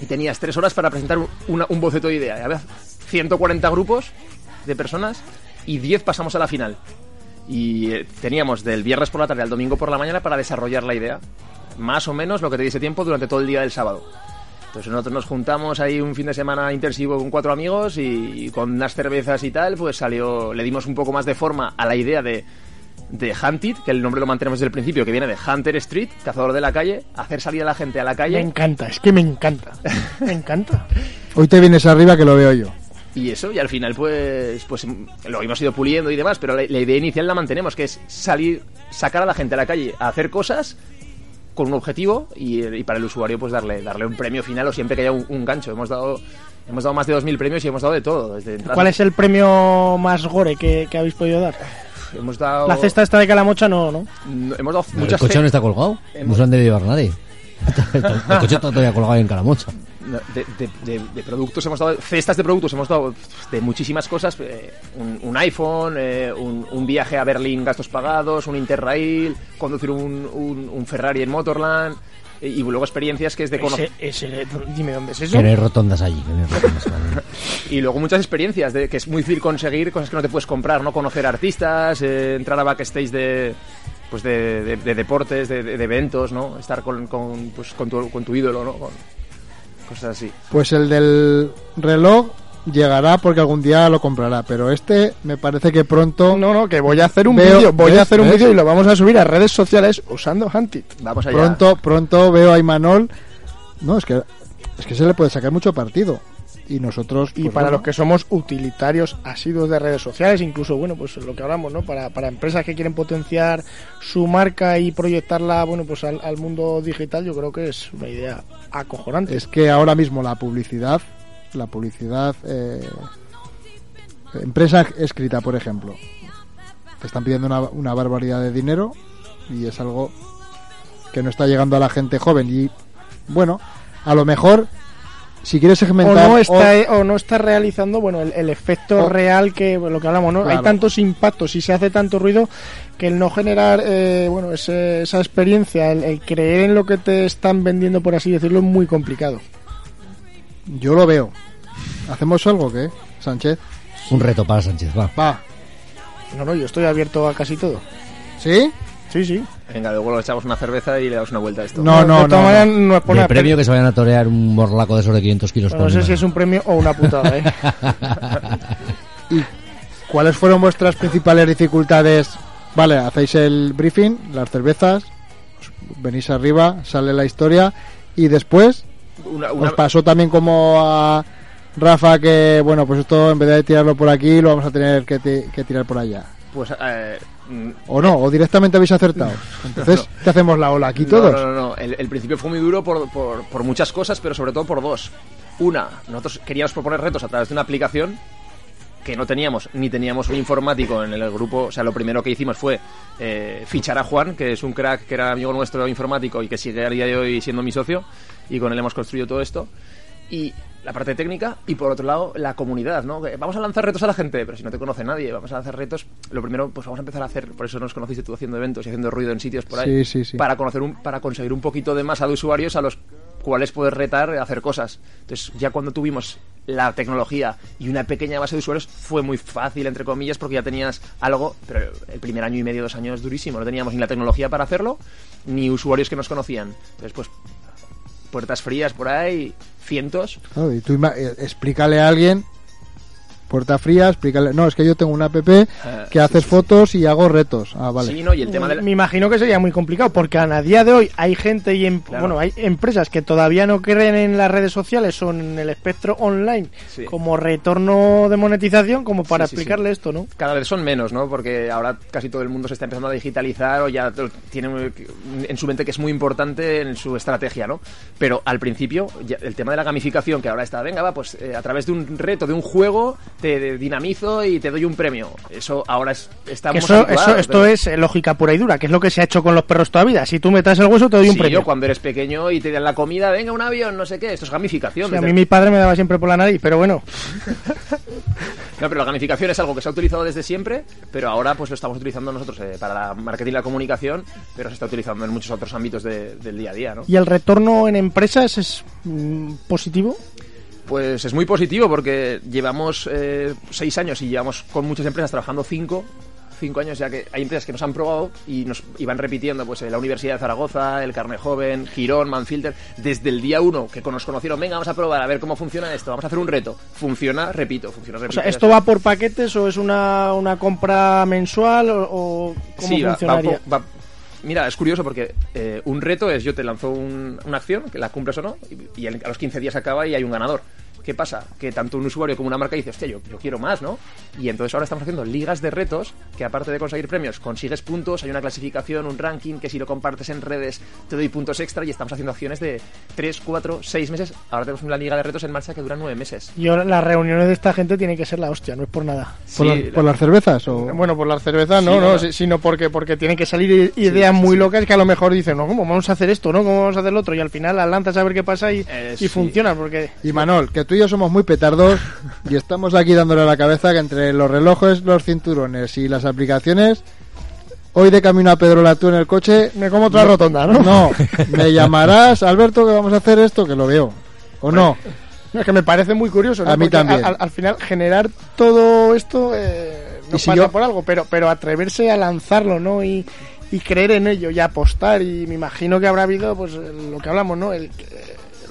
y tenías tres horas para presentar un, un boceto de idea. Y había 140 grupos de personas y 10 pasamos a la final. Y eh, teníamos del viernes por la tarde al domingo por la mañana para desarrollar la idea. Más o menos lo que te diese tiempo durante todo el día del sábado. Entonces nosotros nos juntamos ahí un fin de semana intensivo con cuatro amigos y, y con unas cervezas y tal, pues salió, le dimos un poco más de forma a la idea de, de Hunted, que el nombre lo mantenemos desde el principio, que viene de Hunter Street, cazador de la calle, hacer salir a la gente a la Me calle. encanta, es que me encanta. Me encanta. Hoy te vienes arriba que lo veo yo. Y eso, y al final pues, pues lo hemos ido puliendo y demás, pero la, la idea inicial la mantenemos, que es salir, sacar a la gente a la calle a hacer cosas con un objetivo y, y para el usuario pues darle, darle un premio final o siempre que haya un, un gancho. Hemos dado, hemos dado más de 2.000 premios y hemos dado de todo. Desde ¿Cuál es el premio más gore que, que habéis podido dar? Hemos dado... La cesta esta de calamocha no, ¿no? No, Hemos dado El muchas coche ce- no está colgado. Hemos- No se han de llevar nadie. El coche está todavía colgado en Calamocha. De, de- de- de productos hemos dado cestas de productos hemos dado de muchísimas cosas eh, un, un iPhone eh, un, un viaje a Berlín gastos pagados un Interrail conducir un, un- un Ferrari en Motorland y luego experiencias que es de conocer dime dónde es eso. Que no hay rotondas allí. que no hay rotondas, vale. y luego muchas experiencias de que es muy difícil conseguir cosas que no te puedes comprar no conocer artistas eh, entrar a backstage de pues de, de- de deportes de, de- de eventos no estar con, con, pues, con, tu, con tu ídolo no con cosas así Pues el del reloj llegará porque algún día lo comprará, pero este me parece que pronto... No, no, que voy a hacer un Veo- vídeo, voy ¿ves? a hacer un vídeo y lo vamos a subir a redes sociales usando Hunted. vamos allá Pronto, pronto veo a Imanol... No, es que, es que se le puede sacar mucho partido. Y nosotros... Y pues, para bueno, los que somos utilitarios asiduos de redes sociales, incluso, bueno, pues lo que hablamos, ¿no? Para, para empresas que quieren potenciar su marca y proyectarla, bueno, pues al, al mundo digital, yo creo que es una idea acojonante. Es que ahora mismo la publicidad, la publicidad, eh, empresa escrita, por ejemplo, te están pidiendo una, una barbaridad de dinero y es algo que no está llegando a la gente joven. Y bueno, a lo mejor, si quieres o segmentar. no está o no está realizando bueno el, el efecto O- real que bueno, lo que hablamos no Claro. hay tantos impactos y se hace tanto ruido que el no generar eh, bueno ese- esa experiencia el, el creer en lo que te están vendiendo por así decirlo es muy complicado Yo lo veo. ¿Hacemos algo qué, Sánchez? Un reto para Sánchez, va. Va. no no yo estoy abierto a casi todo ¿Sí? sí sí Venga, luego le echamos una cerveza y le damos una vuelta a esto. No, no, no, no. no es por De nada, premio que se vayan a torear un morlaco de esos de 500 kilos no sé si es un premio o una putada ¿eh? ¿Y cuáles fueron vuestras principales dificultades? Vale, hacéis el briefing, las cervezas, venís arriba, sale la historia y después Una- una- os pasó también como a Rafa que, bueno, pues esto en vez de tirarlo por aquí lo vamos a tener que, que tirar por allá. Pues, eh, mm, O no, o directamente habéis acertado. Entonces, ¿qué hacemos la ola aquí no, todos? No, no, no. El, el principio fue muy duro por, por, por muchas cosas, pero sobre todo por dos. Una, nosotros queríamos proponer retos a través de una aplicación que no teníamos, ni teníamos un informático en el grupo. O sea, lo primero que hicimos fue eh, fichar a Juan, que es un crack que era amigo nuestro informático y que sigue a día de hoy siendo mi socio, y con él hemos construido todo esto. Y la parte técnica y por otro lado la comunidad, ¿no? Vamos a lanzar retos a la gente, pero si no te conoce nadie, vamos a lanzar retos. Lo primero, pues vamos a empezar a hacer, por eso nos conociste tú haciendo eventos y haciendo ruido en sitios por ahí, Sí, sí, sí. para conocer un, para conseguir un poquito de masa de usuarios a los cuales poder retar a hacer cosas. Entonces, ya cuando tuvimos la tecnología y una pequeña base de usuarios fue muy fácil entre comillas porque ya tenías algo, pero el primer año y medio, dos años durísimo, no teníamos ni la tecnología para hacerlo ni usuarios que nos conocían. Entonces, pues puertas frías por ahí, cientos. Claro, y tú eh, explícale a alguien, puerta fría, explícale. No, es que yo tengo una app que haces fotos y hago retos. Ah, vale. Sí, ¿no? Y el tema de la- Me imagino que sería muy complicado porque a día de hoy hay gente y em- bueno hay empresas que todavía no creen en las redes sociales o en el espectro online Sí. como retorno de monetización como para Sí, sí, sí. explicarle esto, ¿no? Cada vez son menos, ¿no? Porque ahora casi todo el mundo se está empezando a digitalizar o ya tiene en su mente que es muy importante en su estrategia, ¿no? Pero al principio, ya- el tema de la gamificación, que ahora está, venga, va, pues eh, a través de un reto, de un juego, te de- dinamizo y te doy un premio. Eso ahora es, Que estamos eso, eso, esto pero- es eh, lógica pura y dura, que es lo que se ha hecho con los perros toda vida. Si tú me traes el hueso, te doy un Sí, premio. yo cuando eres pequeño y te dan la comida, venga, un avión, no sé qué, esto es gamificación. A mí mi padre me daba siempre por la nariz, pero bueno. No, pero la gamificación es algo que se ha utilizado desde siempre, pero ahora pues lo estamos utilizando nosotros eh, para la marketing y la comunicación, pero se está utilizando en muchos otros ámbitos de- del día a día, ¿no? ¿Y el retorno en empresas es mm, positivo? Pues es muy positivo porque llevamos eh, seis años y llevamos con muchas empresas trabajando cinco cinco años ya que hay empresas que nos han probado y nos iban repitiendo, pues eh, la Universidad de Zaragoza, el Carne Joven, Girón, Manfilter, desde el día uno que nos conocieron, venga, vamos a probar a ver cómo funciona esto, vamos a hacer un reto. Funciona, repito, funciona, O repito. sea, ¿esto va por paquetes o es una, una compra mensual o, o cómo Sí, va- va va- Mira, es curioso porque eh, un reto es yo te lanzo un- una acción, que la cumples o no, y, a los 15 días acaba y hay un ganador. ¿Qué pasa? Que tanto un usuario como una marca dice, hostia, yo, yo quiero más, ¿no? Y entonces ahora estamos haciendo ligas de retos que aparte de conseguir premios, consigues puntos, hay una clasificación, un ranking, que si lo compartes en redes te doy puntos extra y estamos haciendo acciones de 3, 4, 6 meses. Ahora tenemos una liga de retos en marcha que dura 9 meses. Y ahora las reuniones de esta gente tienen que ser la hostia, no es por nada. ¿Por, la- por las cervezas? O... Bueno, por las cervezas Sí, no, no, no. si- sino porque porque tienen que salir ideas muy locas que a lo mejor dicen, no, ¿cómo vamos a hacer esto? ¿No? ¿Cómo vamos a hacer lo otro? Y al final las lanzas a ver qué pasa y, Eh, y sí. funciona, porque... Y Manol, que tú y yo somos muy petardos y estamos aquí dándole a la cabeza que entre los relojes, los cinturones y las aplicaciones, hoy de camino a Pedrola tú en el coche... Me como otra rotonda, ¿no? No, me llamarás, Alberto, que vamos a hacer esto, que lo veo. ¿O no? Es que me parece muy curioso, ¿no? A mí Porque también. Al, al final, generar todo esto eh, no si pasa yo- por algo, pero, pero atreverse a lanzarlo, ¿no? Y, y creer en ello y apostar. Y me imagino que habrá habido, pues, lo que hablamos, ¿no? El,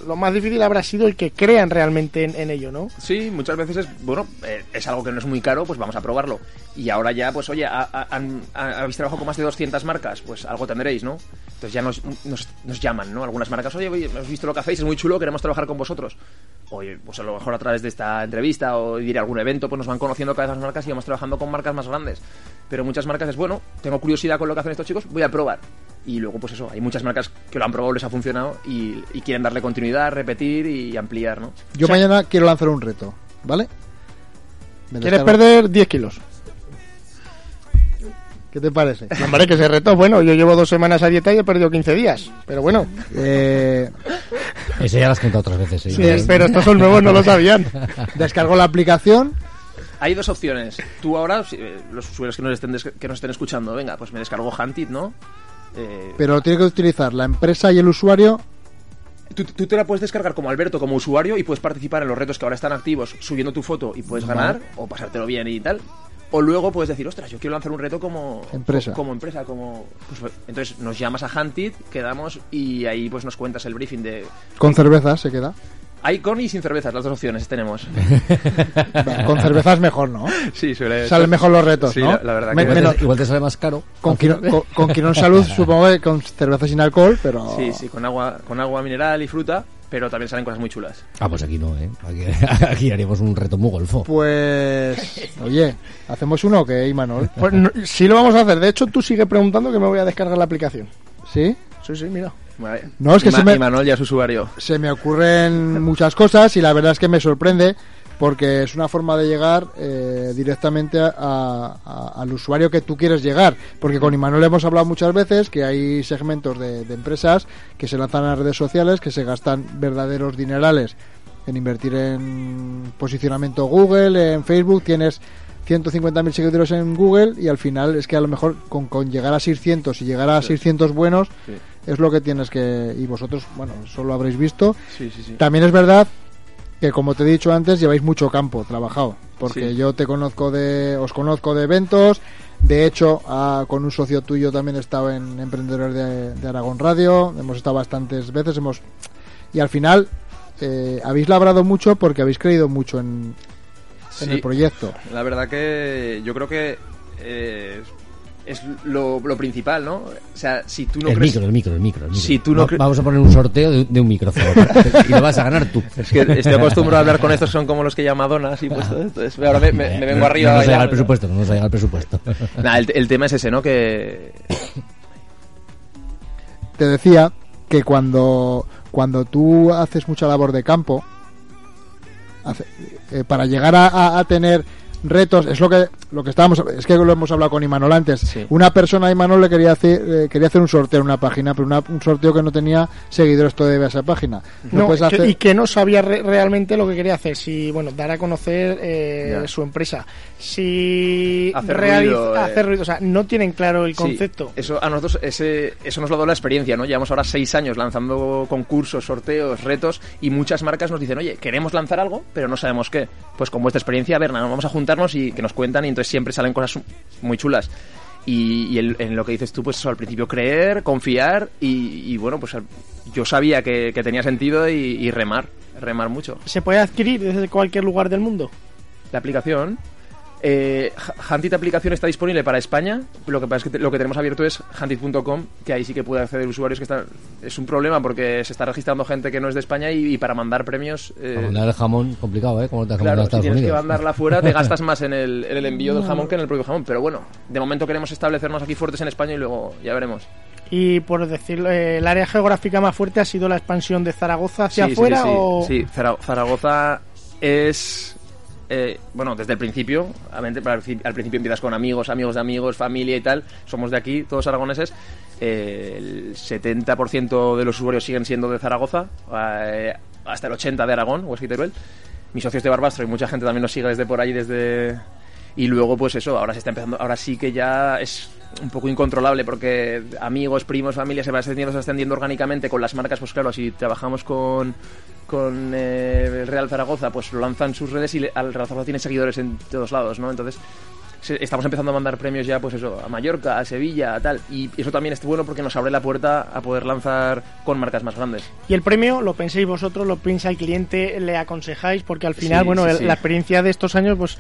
lo más difícil habrá sido el que crean realmente en, en ello, ¿no? Sí, muchas veces es, bueno, eh, es algo que no es muy caro, pues vamos a probarlo. Y ahora ya, pues oye, ha- han- ha- habéis trabajado con más de 200 marcas, pues algo tendréis, ¿no? Entonces ya nos, nos, nos llaman, ¿no? Algunas marcas, oye, oye, hemos visto lo que hacéis, es muy chulo, queremos trabajar con vosotros. Oye, pues a lo mejor a través de esta entrevista o ir a algún evento, pues nos van conociendo cada vez más marcas y vamos trabajando con marcas más grandes. Pero muchas marcas es, bueno, tengo curiosidad con lo que hacen estos chicos, voy a probar. Y luego, pues eso, hay muchas marcas que lo han probado, les ha funcionado y, y quieren darle continuidad, repetir y ampliar, ¿no? Yo mañana quiero lanzar un reto, ¿vale? Me ¿Quieres descargo- perder 10 kilos? ¿Qué te parece? Hombre, que ese reto, bueno, yo llevo dos semanas a dieta y he perdido 15 días. Pero bueno. Eh, Ese ya lo has contado otras veces. Sí, pero estos son nuevos, no lo sabían. Descargo la aplicación. Hay dos opciones. Tú ahora, si, eh, los usuarios que nos, estén des- que nos estén escuchando, venga, pues me descargo Hunted, ¿no? Eh, Pero tiene que utilizar la empresa y el usuario. tú, tú te la puedes descargar como Alberto, como usuario, y puedes participar en los retos que ahora están activos, subiendo tu foto y puedes Vale. ganar, o pasártelo bien y tal. O luego puedes decir, ostras, yo quiero lanzar un reto como Empresa. Como, empresa, como. pues, entonces nos llamas a Hunted, quedamos y ahí pues nos cuentas el briefing de. Con cervezas se queda. Hay con y sin cervezas, las dos opciones tenemos. Bueno, con cervezas mejor, ¿no? Sí, suele Salen mejor los retos, Sí, ¿no? la, la verdad Me- que Igual, menos- te, igual te sale más caro. Con, Quirón, con, con Quirón Salud supongo que con cerveza sin alcohol, pero... Sí, sí, con agua, con agua mineral y fruta, pero también salen cosas muy chulas. Ah, pues aquí no, ¿eh? Aquí, aquí haríamos un reto muy golfo. Pues... Oye, ¿hacemos uno o qué, Imanol? Pues no, sí lo vamos a hacer. De hecho, tú sigue preguntando que me voy a descargar la aplicación. ¿Sí? Sí, sí, mira. Vale. No, es que y, se me- y Manuel ya es usuario. Se me ocurren muchas cosas y la verdad es que me sorprende porque es una forma de llegar eh, directamente a- a- al usuario que tú quieres llegar. Porque con Imanol hemos hablado muchas veces que hay segmentos de, de empresas que se lanzan a las redes sociales, que se gastan verdaderos dinerales en invertir en posicionamiento Google, en Facebook, tienes 150.000 seguidores en Google y al final es que a lo mejor con, con llegar a 600 y llegar a 600 buenos Sí. Es lo que tienes que... Y vosotros, bueno, eso lo habréis visto. Sí, sí, sí. También es verdad que como te he dicho antes lleváis mucho campo trabajado porque yo te conozco de os conozco de eventos de hecho ah, con un socio tuyo también he estado en emprendedores de, de Aragón Radio hemos estado bastantes veces hemos y al final eh, habéis labrado mucho porque habéis creído mucho en, en Sí. el proyecto La verdad que yo creo que eh, es lo, lo principal, ¿no? O sea, si tú no el crees... micro, el micro, el micro, el micro. Si tú no Vamos a poner un sorteo de, de un micrófono y lo vas a ganar tú. Es que estoy acostumbrado a hablar con estos, son como los que llama Madonna, así puesto. Entonces, ahora me, me- me vengo No- arriba. No nos llega ya- el presupuesto, no nos el presupuesto. Nah, el, el tema es ese, ¿no? Que te decía que cuando cuando tú haces mucha labor de campo hace- eh, para llegar a, a- a tener retos es lo que lo que estábamos es que lo hemos hablado con Imanol antes una persona a Imanol le quería hacer eh, quería hacer un sorteo en una página pero una- un sorteo que no tenía seguidores todavía a esa página no, No, puedes que- hacer y que no sabía re- realmente lo que quería hacer. Si, bueno, dar a conocer eh, su empresa. Si Hacer ruido, eh. hacer ruido. O sea, no tienen claro el Sí, concepto. eso a nosotros ese, eso nos lo da la experiencia, ¿no? Llevamos ahora seis años lanzando concursos, sorteos, retos y muchas marcas nos dicen, oye, queremos lanzar algo, pero no sabemos qué. Pues con vuestra experiencia, a ver, nada, vamos a juntarnos y que nos cuentan y entonces Entonces siempre salen cosas muy chulas. Y, y en, en lo que dices tú, pues eso, al principio creer, confiar y, y bueno, pues yo sabía que, que tenía sentido y, y remar, remar mucho. ¿Se puede adquirir desde cualquier lugar del mundo? La aplicación. Eh, H- Huntit aplicación está disponible para España. Lo que pasa es que te- lo que tenemos abierto es huntit.com, que ahí sí que puede acceder usuarios que están. Es un problema porque se está registrando gente que no es de España y, y para mandar premios. eh, Para mandar el jamón, complicado, ¿eh? Como te Claro, a si tienes que mandarla fuera, te gastas más en el, en el envío del jamón que en el propio jamón. Pero bueno, de momento queremos establecernos aquí fuertes en España y luego ya veremos. Y por decirlo, eh, el área geográfica más fuerte ha sido la expansión de Zaragoza hacia Sí, sí, afuera sí, o sí. Zara- Zaragoza es. Eh, bueno, desde el principio, al princi- al principio empiezas con amigos, amigos de amigos, familia y tal. Somos de aquí, todos aragoneses. Eh, el 70% de los usuarios siguen siendo de Zaragoza, eh, hasta el 80% de Aragón, Huesca Teruel. Mis socios de Barbastro y mucha gente también nos sigue desde por ahí, desde. Y luego, pues eso, ahora se está empezando. Ahora sí que ya es un poco incontrolable porque amigos, primos, familia se va extendiendo, se va extendiendo orgánicamente con las marcas. Pues claro, si trabajamos con, con eh, el Real Zaragoza, pues lo lanzan sus redes y le- al Real Zaragoza tiene seguidores en todos lados, ¿no? Entonces se- estamos empezando a mandar premios ya, pues eso, a Mallorca, a Sevilla, a tal. Y eso también es bueno porque nos abre la puerta a poder lanzar con marcas más grandes. Y el premio lo penséis vosotros, lo piensa el cliente, le aconsejáis, porque al final, Sí, bueno, sí, el- sí. la experiencia de estos años, pues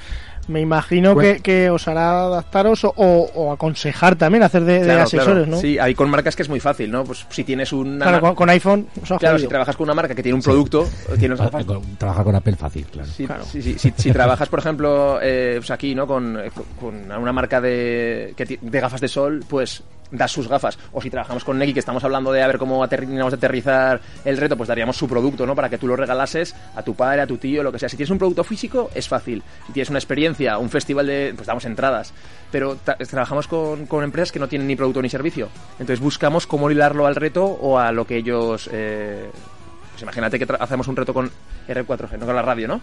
me imagino Pues- que, que os hará adaptaros o, o- o aconsejar también, hacer de, de Claro, asesores, claro. ¿no? Sí, hay con marcas que es muy fácil, ¿no? Pues si tienes una... Claro, con, con iPhone Claro, jodido. si trabajas con una marca que tiene un producto, tienes Ah, con- Trabajar con Apple fácil, claro. Sí, sí, sí. Si, si trabajas, por ejemplo, eh, pues aquí, ¿no? Con, eh, con una marca de, que de gafas de sol, pues das sus gafas. O si trabajamos con Neki, que estamos hablando de a ver cómo terminamos de aterrizar el reto, pues daríamos su producto, ¿no? Para que tú lo regalases a tu padre, a tu tío, lo que sea. Si tienes un producto físico, es fácil. Si tienes una experiencia, un festival de... pues damos entradas. Pero trabajamos con, empresas que no tienen ni producto ni servicio. Entonces buscamos cómo hilarlo al reto o a lo que ellos... eh, pues imagínate que hacemos un reto con R4G, no con la radio, ¿no?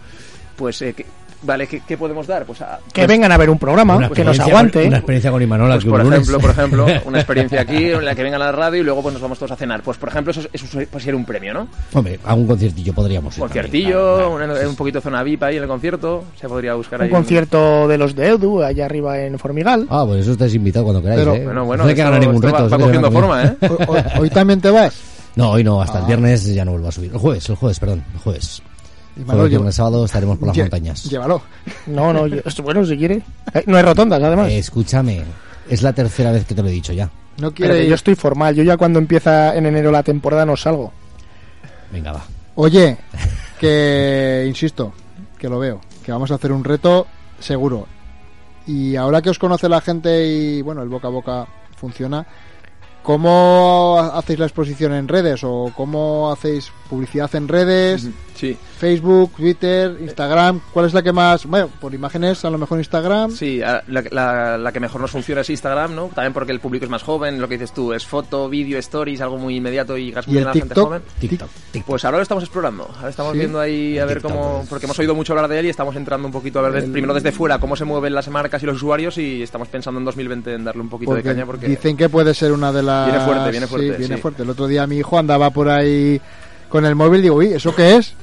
Pues, eh, ¿qué- vale, ¿qué, qué podemos dar? Pues a- Que pues- vengan a ver un programa, que nos aguante. con- Una experiencia con Imanola. Pues que por un lunes. ejemplo, por ejemplo, una experiencia aquí en la que vengan a la radio y luego pues nos vamos todos a cenar. Pues por ejemplo, eso, eso puede ser un premio, ¿no? Hombre, a un conciertillo podríamos ir Conciertillo, un, un poquito de zona VIP ahí en el concierto, se podría buscar Un ahí. concierto de los de Edu, allá arriba en Formigal. Ah, pues eso estáis invitado cuando queráis, Pero- ¿eh? Bueno, bueno, no hay que ganar ningún va- reto. va que cogiendo forma, ¿eh? ¿Hoy, hoy- también te vas? No, hoy no, hasta el Ah. viernes ya no vuelvo a subir. El jueves, el jueves, perdón, el jueves. Manolo, lleva- sábado estaremos por las Lle- montañas. Llévalo. No, no, yo- bueno, si quiere. Eh, no hay rotondas, además. Eh, escúchame, es la tercera vez que te lo he dicho ya. No Pero quiere que yo estoy formal, yo ya cuando empieza en enero la temporada no salgo. Venga, va. Oye, que insisto, que lo veo, que vamos a hacer un reto seguro. Y ahora que os conoce la gente y bueno, el boca a boca funciona, ¿cómo hacéis la exposición en redes o cómo hacéis publicidad en redes? Sí. Facebook, Twitter, Instagram, ¿cuál es la que más? Bueno, por imágenes, a lo mejor Instagram. Sí, la, la- la que mejor nos funciona es Instagram, ¿no? También porque el público es más joven, lo que dices tú, es foto, vídeo, stories, algo muy inmediato y llegas muy ¿Y bien el a la gente TikTok? joven. TikTok, Pues ahora lo estamos explorando. Ahora estamos Sí. viendo ahí a ver TikTok, cómo. pues. Porque hemos oído mucho hablar de él y estamos entrando un poquito a ver, primero desde fuera, cómo se mueven las marcas y los usuarios y estamos pensando en 2020 en darle un poquito Porque de caña porque. dicen que puede ser una de las... Viene fuerte, viene fuerte, Sí, viene sí. fuerte. El otro día mi hijo andaba por ahí con el móvil y digo, uy, ¿eso qué es?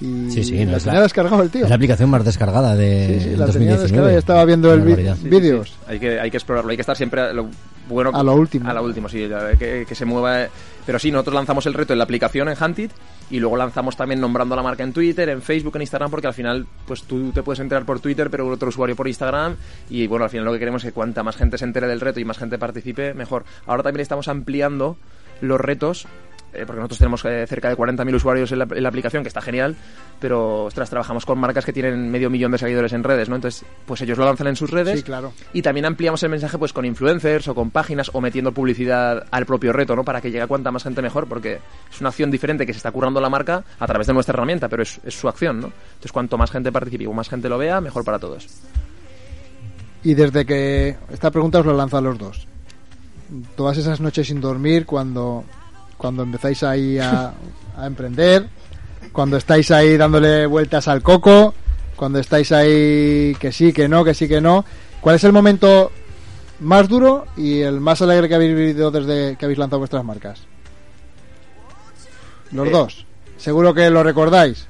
Y Sí, sí, no la es la- tenía descargado el tío. Es la aplicación más descargada de Sí, sí, la tenía 2019. descargada y estaba viendo el vídeos. Hay que, hay que explorarlo, hay que estar siempre a lo bueno. A lo último. A lo último, sí, que, que se mueva. Pero sí, nosotros lanzamos el reto en la aplicación en Hunted y luego lanzamos también nombrando la marca en Twitter, en Facebook, en Instagram, porque al final, pues tú te puedes enterar por Twitter, pero otro usuario por Instagram. Y bueno, al final lo que queremos es que cuanta más gente se entere del reto y más gente participe, mejor. Ahora también estamos ampliando los retos. Eh, porque nosotros tenemos eh, cerca de 40.000 usuarios en la, en la aplicación, que está genial, pero ostras, trabajamos con marcas que tienen medio millón de seguidores en redes, ¿no? Entonces, pues ellos lo lanzan en sus redes Sí, claro. y también ampliamos el mensaje pues con influencers o con páginas o metiendo publicidad al propio reto, ¿no? Para que llegue a cuanta más gente mejor, porque es una acción diferente que se está currando la marca a través de nuestra herramienta, pero es, es su acción, ¿no? Entonces cuanto más gente participe y más gente lo vea, mejor para todos. Y desde que esta pregunta os la lanzo a los dos. Todas esas noches sin dormir cuando, cuando empezáis ahí a, a emprender, cuando estáis ahí dándole vueltas al coco, cuando estáis ahí que sí, que no, que sí, que no. ¿Cuál es el momento más duro y el más alegre que habéis vivido desde que habéis lanzado vuestras marcas? Los Eh. dos. Seguro que lo recordáis.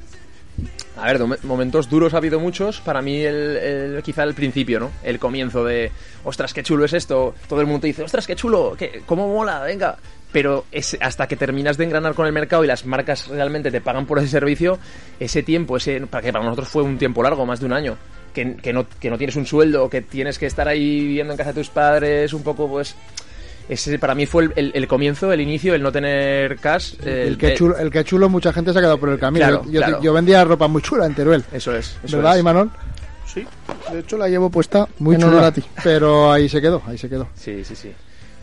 A ver, momentos duros ha habido muchos. Para mí, el, el- quizá el principio, ¿no? El comienzo de, ostras, qué chulo es esto. Todo el mundo te dice, ostras, qué chulo, qué, cómo mola, venga. Pero es, hasta que terminas de engranar con el mercado y las marcas realmente te pagan por ese servicio, ese tiempo, ese para que para nosotros fue un tiempo largo, más de un año, que, que no, que no tienes un sueldo, que tienes que estar ahí viviendo en casa de tus padres, un poco, pues. Ese para mí fue el, el- el comienzo, el inicio, el no tener cash. El que, chulo, el que chulo, mucha gente se ha quedado por el camino. Claro, yo, yo- claro. yo vendía ropa muy chula en Teruel. Eso es. eso ¿Verdad, es. Imanol? Sí, de hecho la llevo puesta Muy en chula. a ti. Pero ahí se quedó, ahí se quedó. Sí, sí, sí.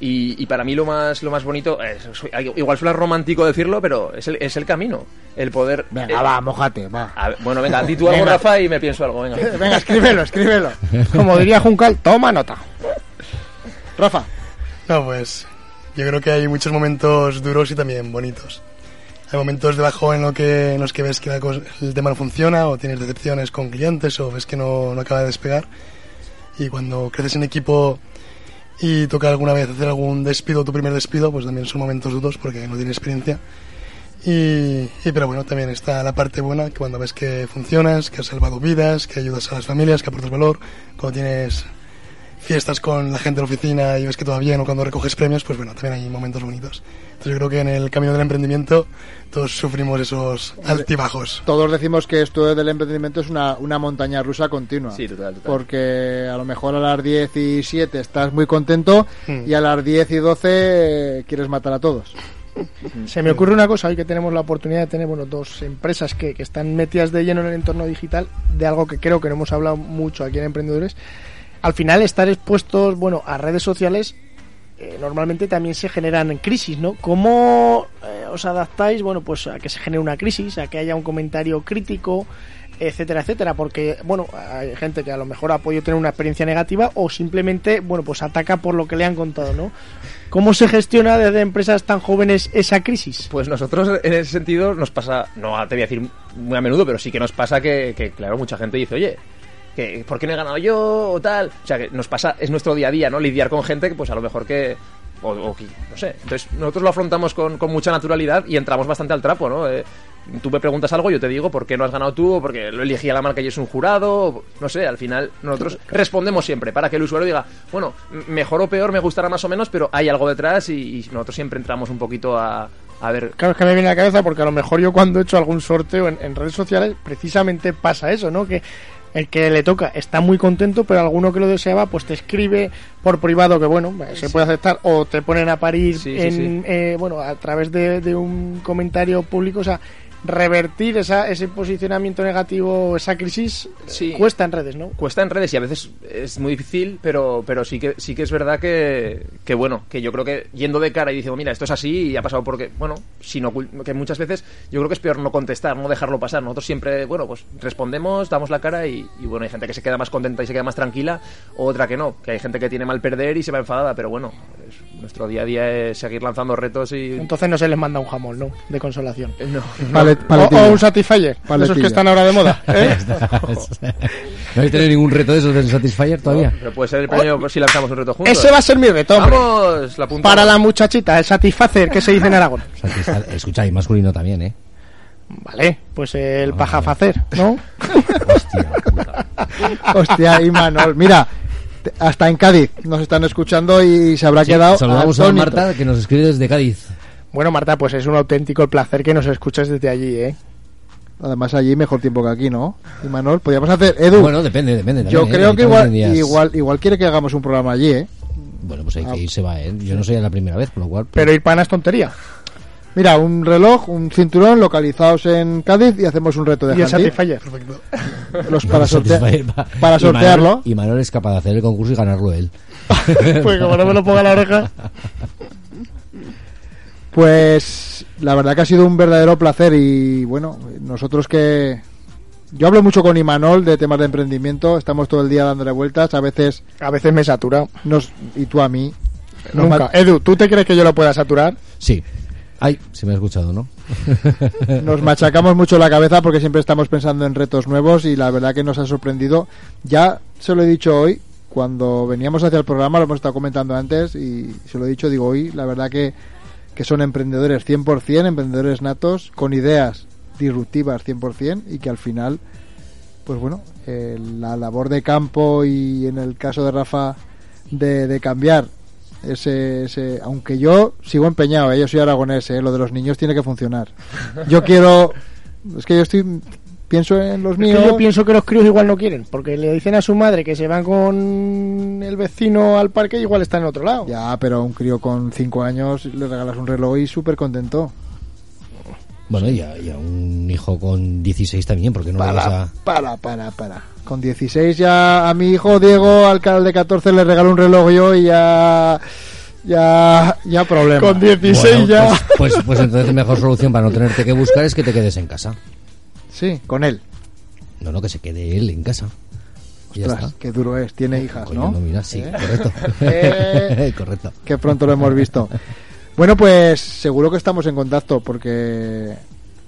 Y, y para mí lo más, lo más bonito, es- igual suena romántico decirlo, pero es el, es el camino. El poder... Venga, eh, va, mojate, va. a bueno, venga, di tú algo, Venga. Rafa, y me pienso algo, venga. Venga, escríbelo, escríbelo. Como diría Juncal, toma nota. Rafa. No, pues yo creo que hay muchos momentos duros y también bonitos. Hay momentos de bajón en, lo que, en los que ves que la cosa- el tema no funciona o tienes decepciones con clientes o ves que no, no acaba de despegar. Y cuando creces en equipo y toca alguna vez hacer algún despido, tu primer despido, pues también son momentos duros porque no tienes experiencia. Y, y pero bueno, también está la parte buena, que cuando ves que funcionas, que has salvado vidas, que ayudas a las familias, que aportas valor, cuando tienes fiestas con la gente de la oficina y ves que todo va bien o cuando recoges premios, pues bueno, también hay momentos bonitos. Entonces yo creo que en el camino del emprendimiento todos sufrimos esos altibajos. Todos decimos que esto del emprendimiento es una, una montaña rusa continua. Sí, total, total. Porque a lo mejor a las 10 y 7 estás muy contento Hmm. y a las 10 y 12 eh, quieres matar a todos. Se me ocurre una cosa, hoy que tenemos la oportunidad de tener bueno, dos empresas que, que están metidas de lleno en el entorno digital, de algo que creo que no hemos hablado mucho aquí en Emprendedores. Al final, estar expuestos bueno, a redes sociales eh, normalmente también se generan crisis, ¿no? ¿Cómo eh, os adaptáis bueno, pues a que se genere una crisis, a que haya un comentario crítico, etcétera, etcétera? Porque, bueno, hay gente que a lo mejor ha podido tener una experiencia negativa o simplemente, bueno, pues ataca por lo que le han contado, ¿no? ¿Cómo se gestiona desde empresas tan jóvenes esa crisis? Pues nosotros en ese sentido nos pasa, no te voy a decir muy a menudo, pero sí que nos pasa que, que, claro, mucha gente dice, oye, que ¿por qué no he ganado yo o tal? O sea, que nos pasa, es nuestro día a día, ¿no? Lidiar con gente que pues a lo mejor que... O, o que- no sé. Entonces nosotros lo afrontamos con, con mucha naturalidad y entramos bastante al trapo, ¿no? Eh, tú me preguntas algo, yo te digo por qué no has ganado tú, o porque lo elegía la marca y es un jurado, no sé, al final nosotros respondemos siempre para que el usuario diga, bueno, mejor o peor, me gustará más o menos, pero hay algo detrás y, y nosotros siempre entramos un poquito a, a ver Claro, es que me viene a la cabeza porque a lo mejor yo cuando he hecho algún sorteo en, en redes sociales, precisamente pasa eso, ¿no? Que el que le toca está muy contento, pero alguno que lo deseaba, pues te escribe por privado que, bueno, eh, se puede aceptar, o te ponen a parir Sí, sí, en, sí. eh, bueno, a través de, de un comentario público, o sea, revertir esa, ese posicionamiento negativo, esa crisis, Sí. cuesta en redes, ¿no? cuesta en redes y a veces es muy difícil, pero, pero sí que sí que es verdad que, que bueno, que yo creo que yendo de cara y diciendo, mira, esto es así y ha pasado porque, bueno, sino que muchas veces yo creo que es peor no contestar, no dejarlo pasar. Nosotros siempre, bueno, pues respondemos, damos la cara y, y, bueno, hay gente que se queda más contenta y se queda más tranquila, otra que no, que hay gente que tiene mal perder y se va enfadada, pero bueno, es- nuestro día a día es seguir lanzando retos y... Entonces no se les manda un jamón, ¿no? De consolación. No. Palet- O, paletilla. o un Satisfyer, de esos que están ahora de moda. ¿eh? ¿No habéis tenido ningún reto de esos del Satisfyer todavía? Pero puede ser el premio si lanzamos un reto juntos. Ese va a ser mi reto, hombre. Vamos, la apuntamos. Para la muchachita, el Satisfacer, que se dice en Aragón. Satisfa- Escucha, y masculino también, ¿eh? Vale, pues el pajafacer, ¿no? Hostia, Imanol. Mira, hasta en Cádiz nos están escuchando y se habrá Sí, quedado. saludamos a. Marta, que nos escribe desde Cádiz. Bueno, Marta, pues es un auténtico placer que nos escuches desde allí, ¿eh? Además, allí mejor tiempo que aquí, ¿no? Imanol, podríamos hacer. Edu, Bueno, depende, depende. yo ¿eh? creo que igual, igual, igual quiere que hagamos un programa allí, ¿eh? Bueno, pues hay Ah. que irse va, ¿eh? Yo no soy la primera vez, por lo cual... Pero ir pana es tontería. Mira, un reloj, un cinturón localizados en Cádiz y hacemos un reto de Y handy. Satisfyer. Los para, sortea- Satisfyer va- para y sortearlo. Y Manuel es capaz de hacer el concurso y ganarlo él. Pues como no me lo ponga a la oreja. Pues la verdad que ha sido un verdadero placer y bueno, nosotros que... Yo hablo mucho con Imanol de temas de emprendimiento, estamos todo el día dándole vueltas, a veces... A veces me satura. Nos, y tú a mí. Nos Nunca. Edu, ¿tú te crees que yo lo pueda saturar? Sí. Ay, se me ha escuchado, ¿no? Nos machacamos mucho la cabeza porque siempre estamos pensando en retos nuevos y la verdad que nos ha sorprendido. Ya se lo he dicho hoy, cuando veníamos hacia el programa, lo hemos estado comentando antes y se lo he dicho, digo hoy, la verdad que, que son emprendedores 100%, emprendedores natos, con ideas disruptivas 100% y que al final, pues bueno, eh, la labor de campo y en el caso de Rafa de, de cambiar ese, ese, aunque yo sigo empeñado, eh, yo soy aragonés, eh, lo de los niños tiene que funcionar. Yo quiero, es que yo estoy, pienso en los Es que míos. yo pienso que los críos igual no quieren, porque le dicen a su madre que se van con el vecino al parque y igual está en otro lado. Ya, pero a un crío con 5 años le regalas un reloj y súper contento. Bueno, y a, y a un hijo con 16 también, porque no le vas Para, a... para, para, para. Con 16 ya a mi hijo Diego, al canal de 14 le regalo un reloj yo y ya... Ya, ya problema. Con 16 Bueno, ya. Pues, pues, pues entonces la mejor solución para no tenerte que buscar es que te quedes en casa. Sí, con él. No, no, que se quede él en casa. Ostras, qué duro es. Tiene hijas, Coño, ¿no? no, mira, sí, ¿Eh? correcto. Eh, correcto. Que pronto lo hemos visto. Bueno, pues seguro que estamos en contacto porque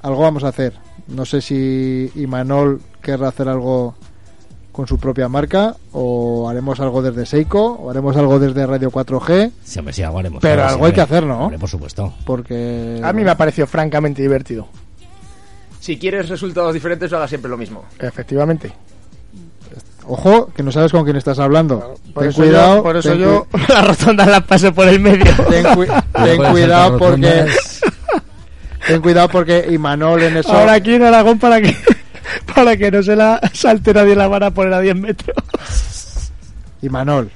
algo vamos a hacer. No sé si Imanol querrá hacer algo con su propia marca o haremos algo desde Seiko o haremos algo desde Radio 4G. Sí, hombre, sí, algo haremos. Pero claro, sí, algo hay que hacer, ¿no? Hombre, por supuesto. Porque A mí me ha parecido francamente divertido. Si quieres resultados diferentes, hagas siempre lo mismo. Efectivamente. Ojo, que no sabes con quién estás hablando. Por ten eso cuidado. yo, por eso yo cu- la rotonda la paso por el medio. ten, cu- ten cuidado porque ten cuidado porque Imanol en eso Ahora aquí en Aragón para que para que no se la salte nadie la van a poner a 10 metros. Imanol,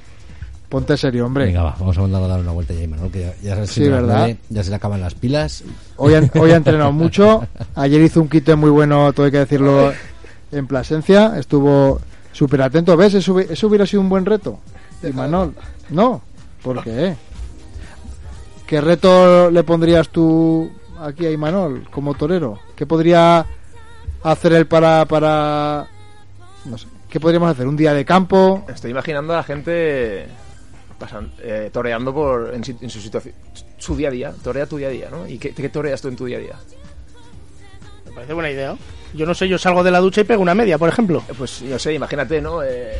ponte serio, hombre. Venga, va, vamos a mandarlo a dar una vuelta ya, Imanol, que ya, ya, se- Sí, ¿verdad? ya se le acaban las pilas. Hoy, ha- hoy ha entrenado mucho. Ayer hizo un quite muy bueno, todo hay que decirlo, en Plasencia. Estuvo súper atento. ¿Ves? Eso, eso hubiera sido un buen reto. Imanol. No. ¿Por qué? ¿Qué reto le pondrías tú aquí a Imanol como torero? ¿Qué podría hacer él para... para no sé. ¿Qué podríamos hacer? ¿Un día de campo? Estoy imaginando a la gente pasan, eh, toreando por, en, si- en su situación, su día a día. Torea tu día a día, ¿no? ¿Y qué, qué toreas tú en tu día a día? Me parece buena idea. Yo no sé, yo salgo de la ducha y pego una media, por ejemplo. Pues yo sé, imagínate, ¿no? Eh,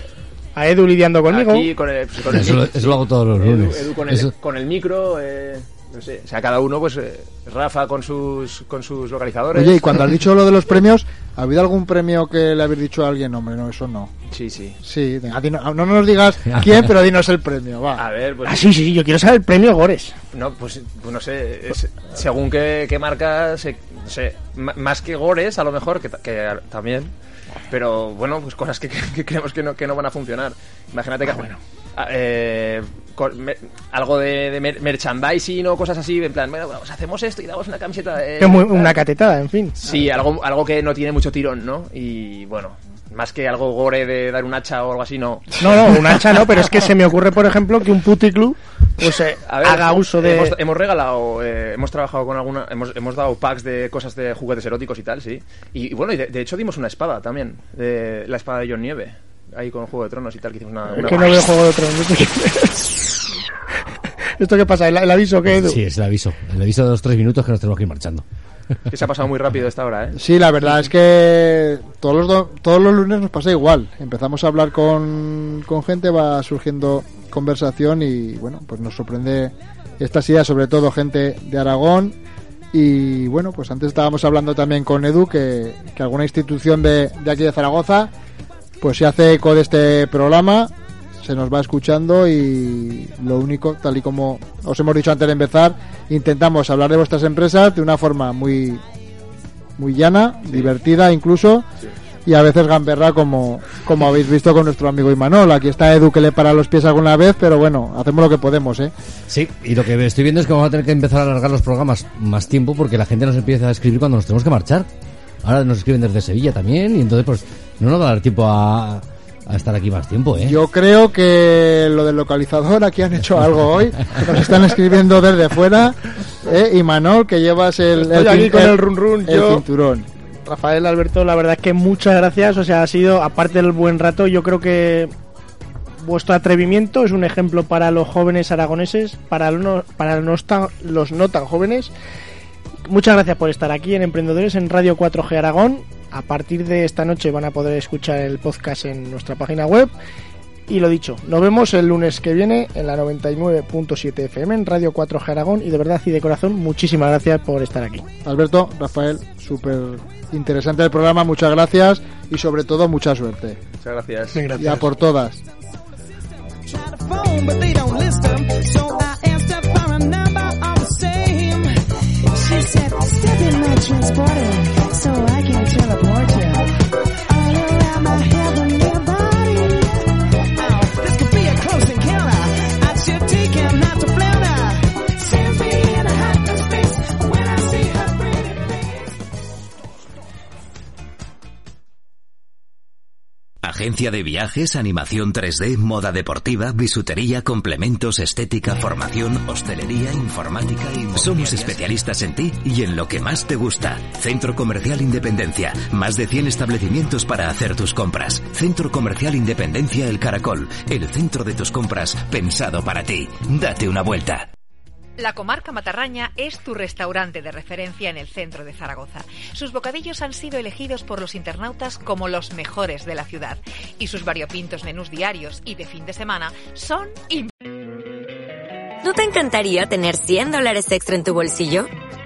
A Edu lidiando conmigo. Aquí con el, pues, con el Eso lo- mic- eso lo hago todos los Edu- lunes. Edu con, el, Eso- con el micro, eh, no sé. O sea, cada uno, pues eh, Rafa con sus, con sus localizadores. Oye, y cuando has dicho lo de los premios, ¿ha habido algún premio que le habéis dicho a alguien? Hombre, no, eso no. Sí, sí. Sí, venga, no nos digas quién, pero dinos el premio, va. A ver, pues. Ah, sí, sí, sí, yo quiero saber el premio Gores. No, pues, pues no sé, es- según qué, qué marca, se- no sé, más que gores a lo mejor, que, que también, pero bueno, pues cosas que, que creemos que no, que no van a funcionar. Imagínate que, bueno, a- eh, me- algo de, de mer- merchandising o cosas así, en plan, bueno, pues hacemos esto y damos una camiseta. muy- tal. una catetada, en fin. Sí, algo, algo que no tiene mucho tirón, ¿no? Y bueno, más que algo gore de dar un hacha o algo así, no. No, no, un hacha no, pero es que se me ocurre, por ejemplo, que un puticlub pues, eh, ver, haga uso de... Hemos, hemos regalado, eh, hemos trabajado con alguna. Hemos, hemos dado packs de cosas de juguetes eróticos y tal, sí. Y, y bueno, y de, de hecho dimos una espada también. De, la espada de John Nieve. Ahí con Juego de Tronos y tal, que hicimos una. Es una- que no veo Juego de Tronos. ¿Esto qué pasa? ¿El, el aviso qué, Edu? Sí, es el aviso. El aviso de los tres minutos que nos tenemos que ir marchando. Que se ha pasado muy rápido esta hora, ¿eh? Sí, la verdad es que todos los, do- todos los lunes nos pasa igual. Empezamos a hablar con, con gente, va surgiendo conversación y bueno, pues nos sorprende estas ideas, sobre todo gente de Aragón. Y bueno, pues antes estábamos hablando también con Edu que, que alguna institución de, de aquí de Zaragoza pues se hace eco de este programa, se nos va escuchando y lo único, tal y como os hemos dicho antes de empezar, intentamos hablar de vuestras empresas de una forma muy muy llana, divertida incluso, y a veces gamberra como, como habéis visto con nuestro amigo Imanol. Aquí está Edu que le para los pies alguna vez, pero bueno, hacemos lo que podemos, ¿eh? Sí, y lo que estoy viendo es que vamos a tener que empezar a alargar los programas más tiempo porque la gente nos empieza a escribir cuando nos tenemos que marchar. Ahora nos escriben desde Sevilla también y entonces pues no nos va a dar tiempo a, a estar aquí más tiempo, ¿eh? Yo creo que lo del localizador aquí han hecho algo hoy. Nos están escribiendo desde fuera. ¿eh? Imanol, que llevas el, Estoy aquí cin- con el run run, el yo- cinturón. Rafael Alberto, la verdad es que muchas gracias. O sea, ha sido, aparte del buen rato, yo creo que vuestro atrevimiento es un ejemplo para los jóvenes aragoneses, para los no, para los tan- los no tan jóvenes. Muchas gracias por estar aquí en Emprendedores en Radio 4G Aragón. A partir de esta noche van a poder escuchar el podcast en nuestra página web. Y lo dicho, nos vemos el lunes que viene en la 99.7 FM en Radio 4G Aragón. Y de verdad y de corazón, muchísimas gracias por estar aquí. Alberto, Rafael, súper interesante el programa, muchas gracias y sobre todo mucha suerte. Muchas gracias. Bien, gracias. Ya por todas. so I can tell apart. Agencia de viajes, animación 3D, moda deportiva, bisutería, complementos, estética, formación, hostelería, informática y... Somos especialistas en ti y en lo que más te gusta. Centro Comercial Independencia. Más de 100 establecimientos para hacer tus compras. Centro Comercial Independencia El Caracol. El centro de tus compras pensado para ti. Date una vuelta. La comarca Matarraña es tu restaurante de referencia en el centro de Zaragoza. Sus bocadillos han sido elegidos por los internautas como los mejores de la ciudad y sus variopintos menús diarios y de fin de semana son ¿No te encantaría tener 100 dólares extra en tu bolsillo?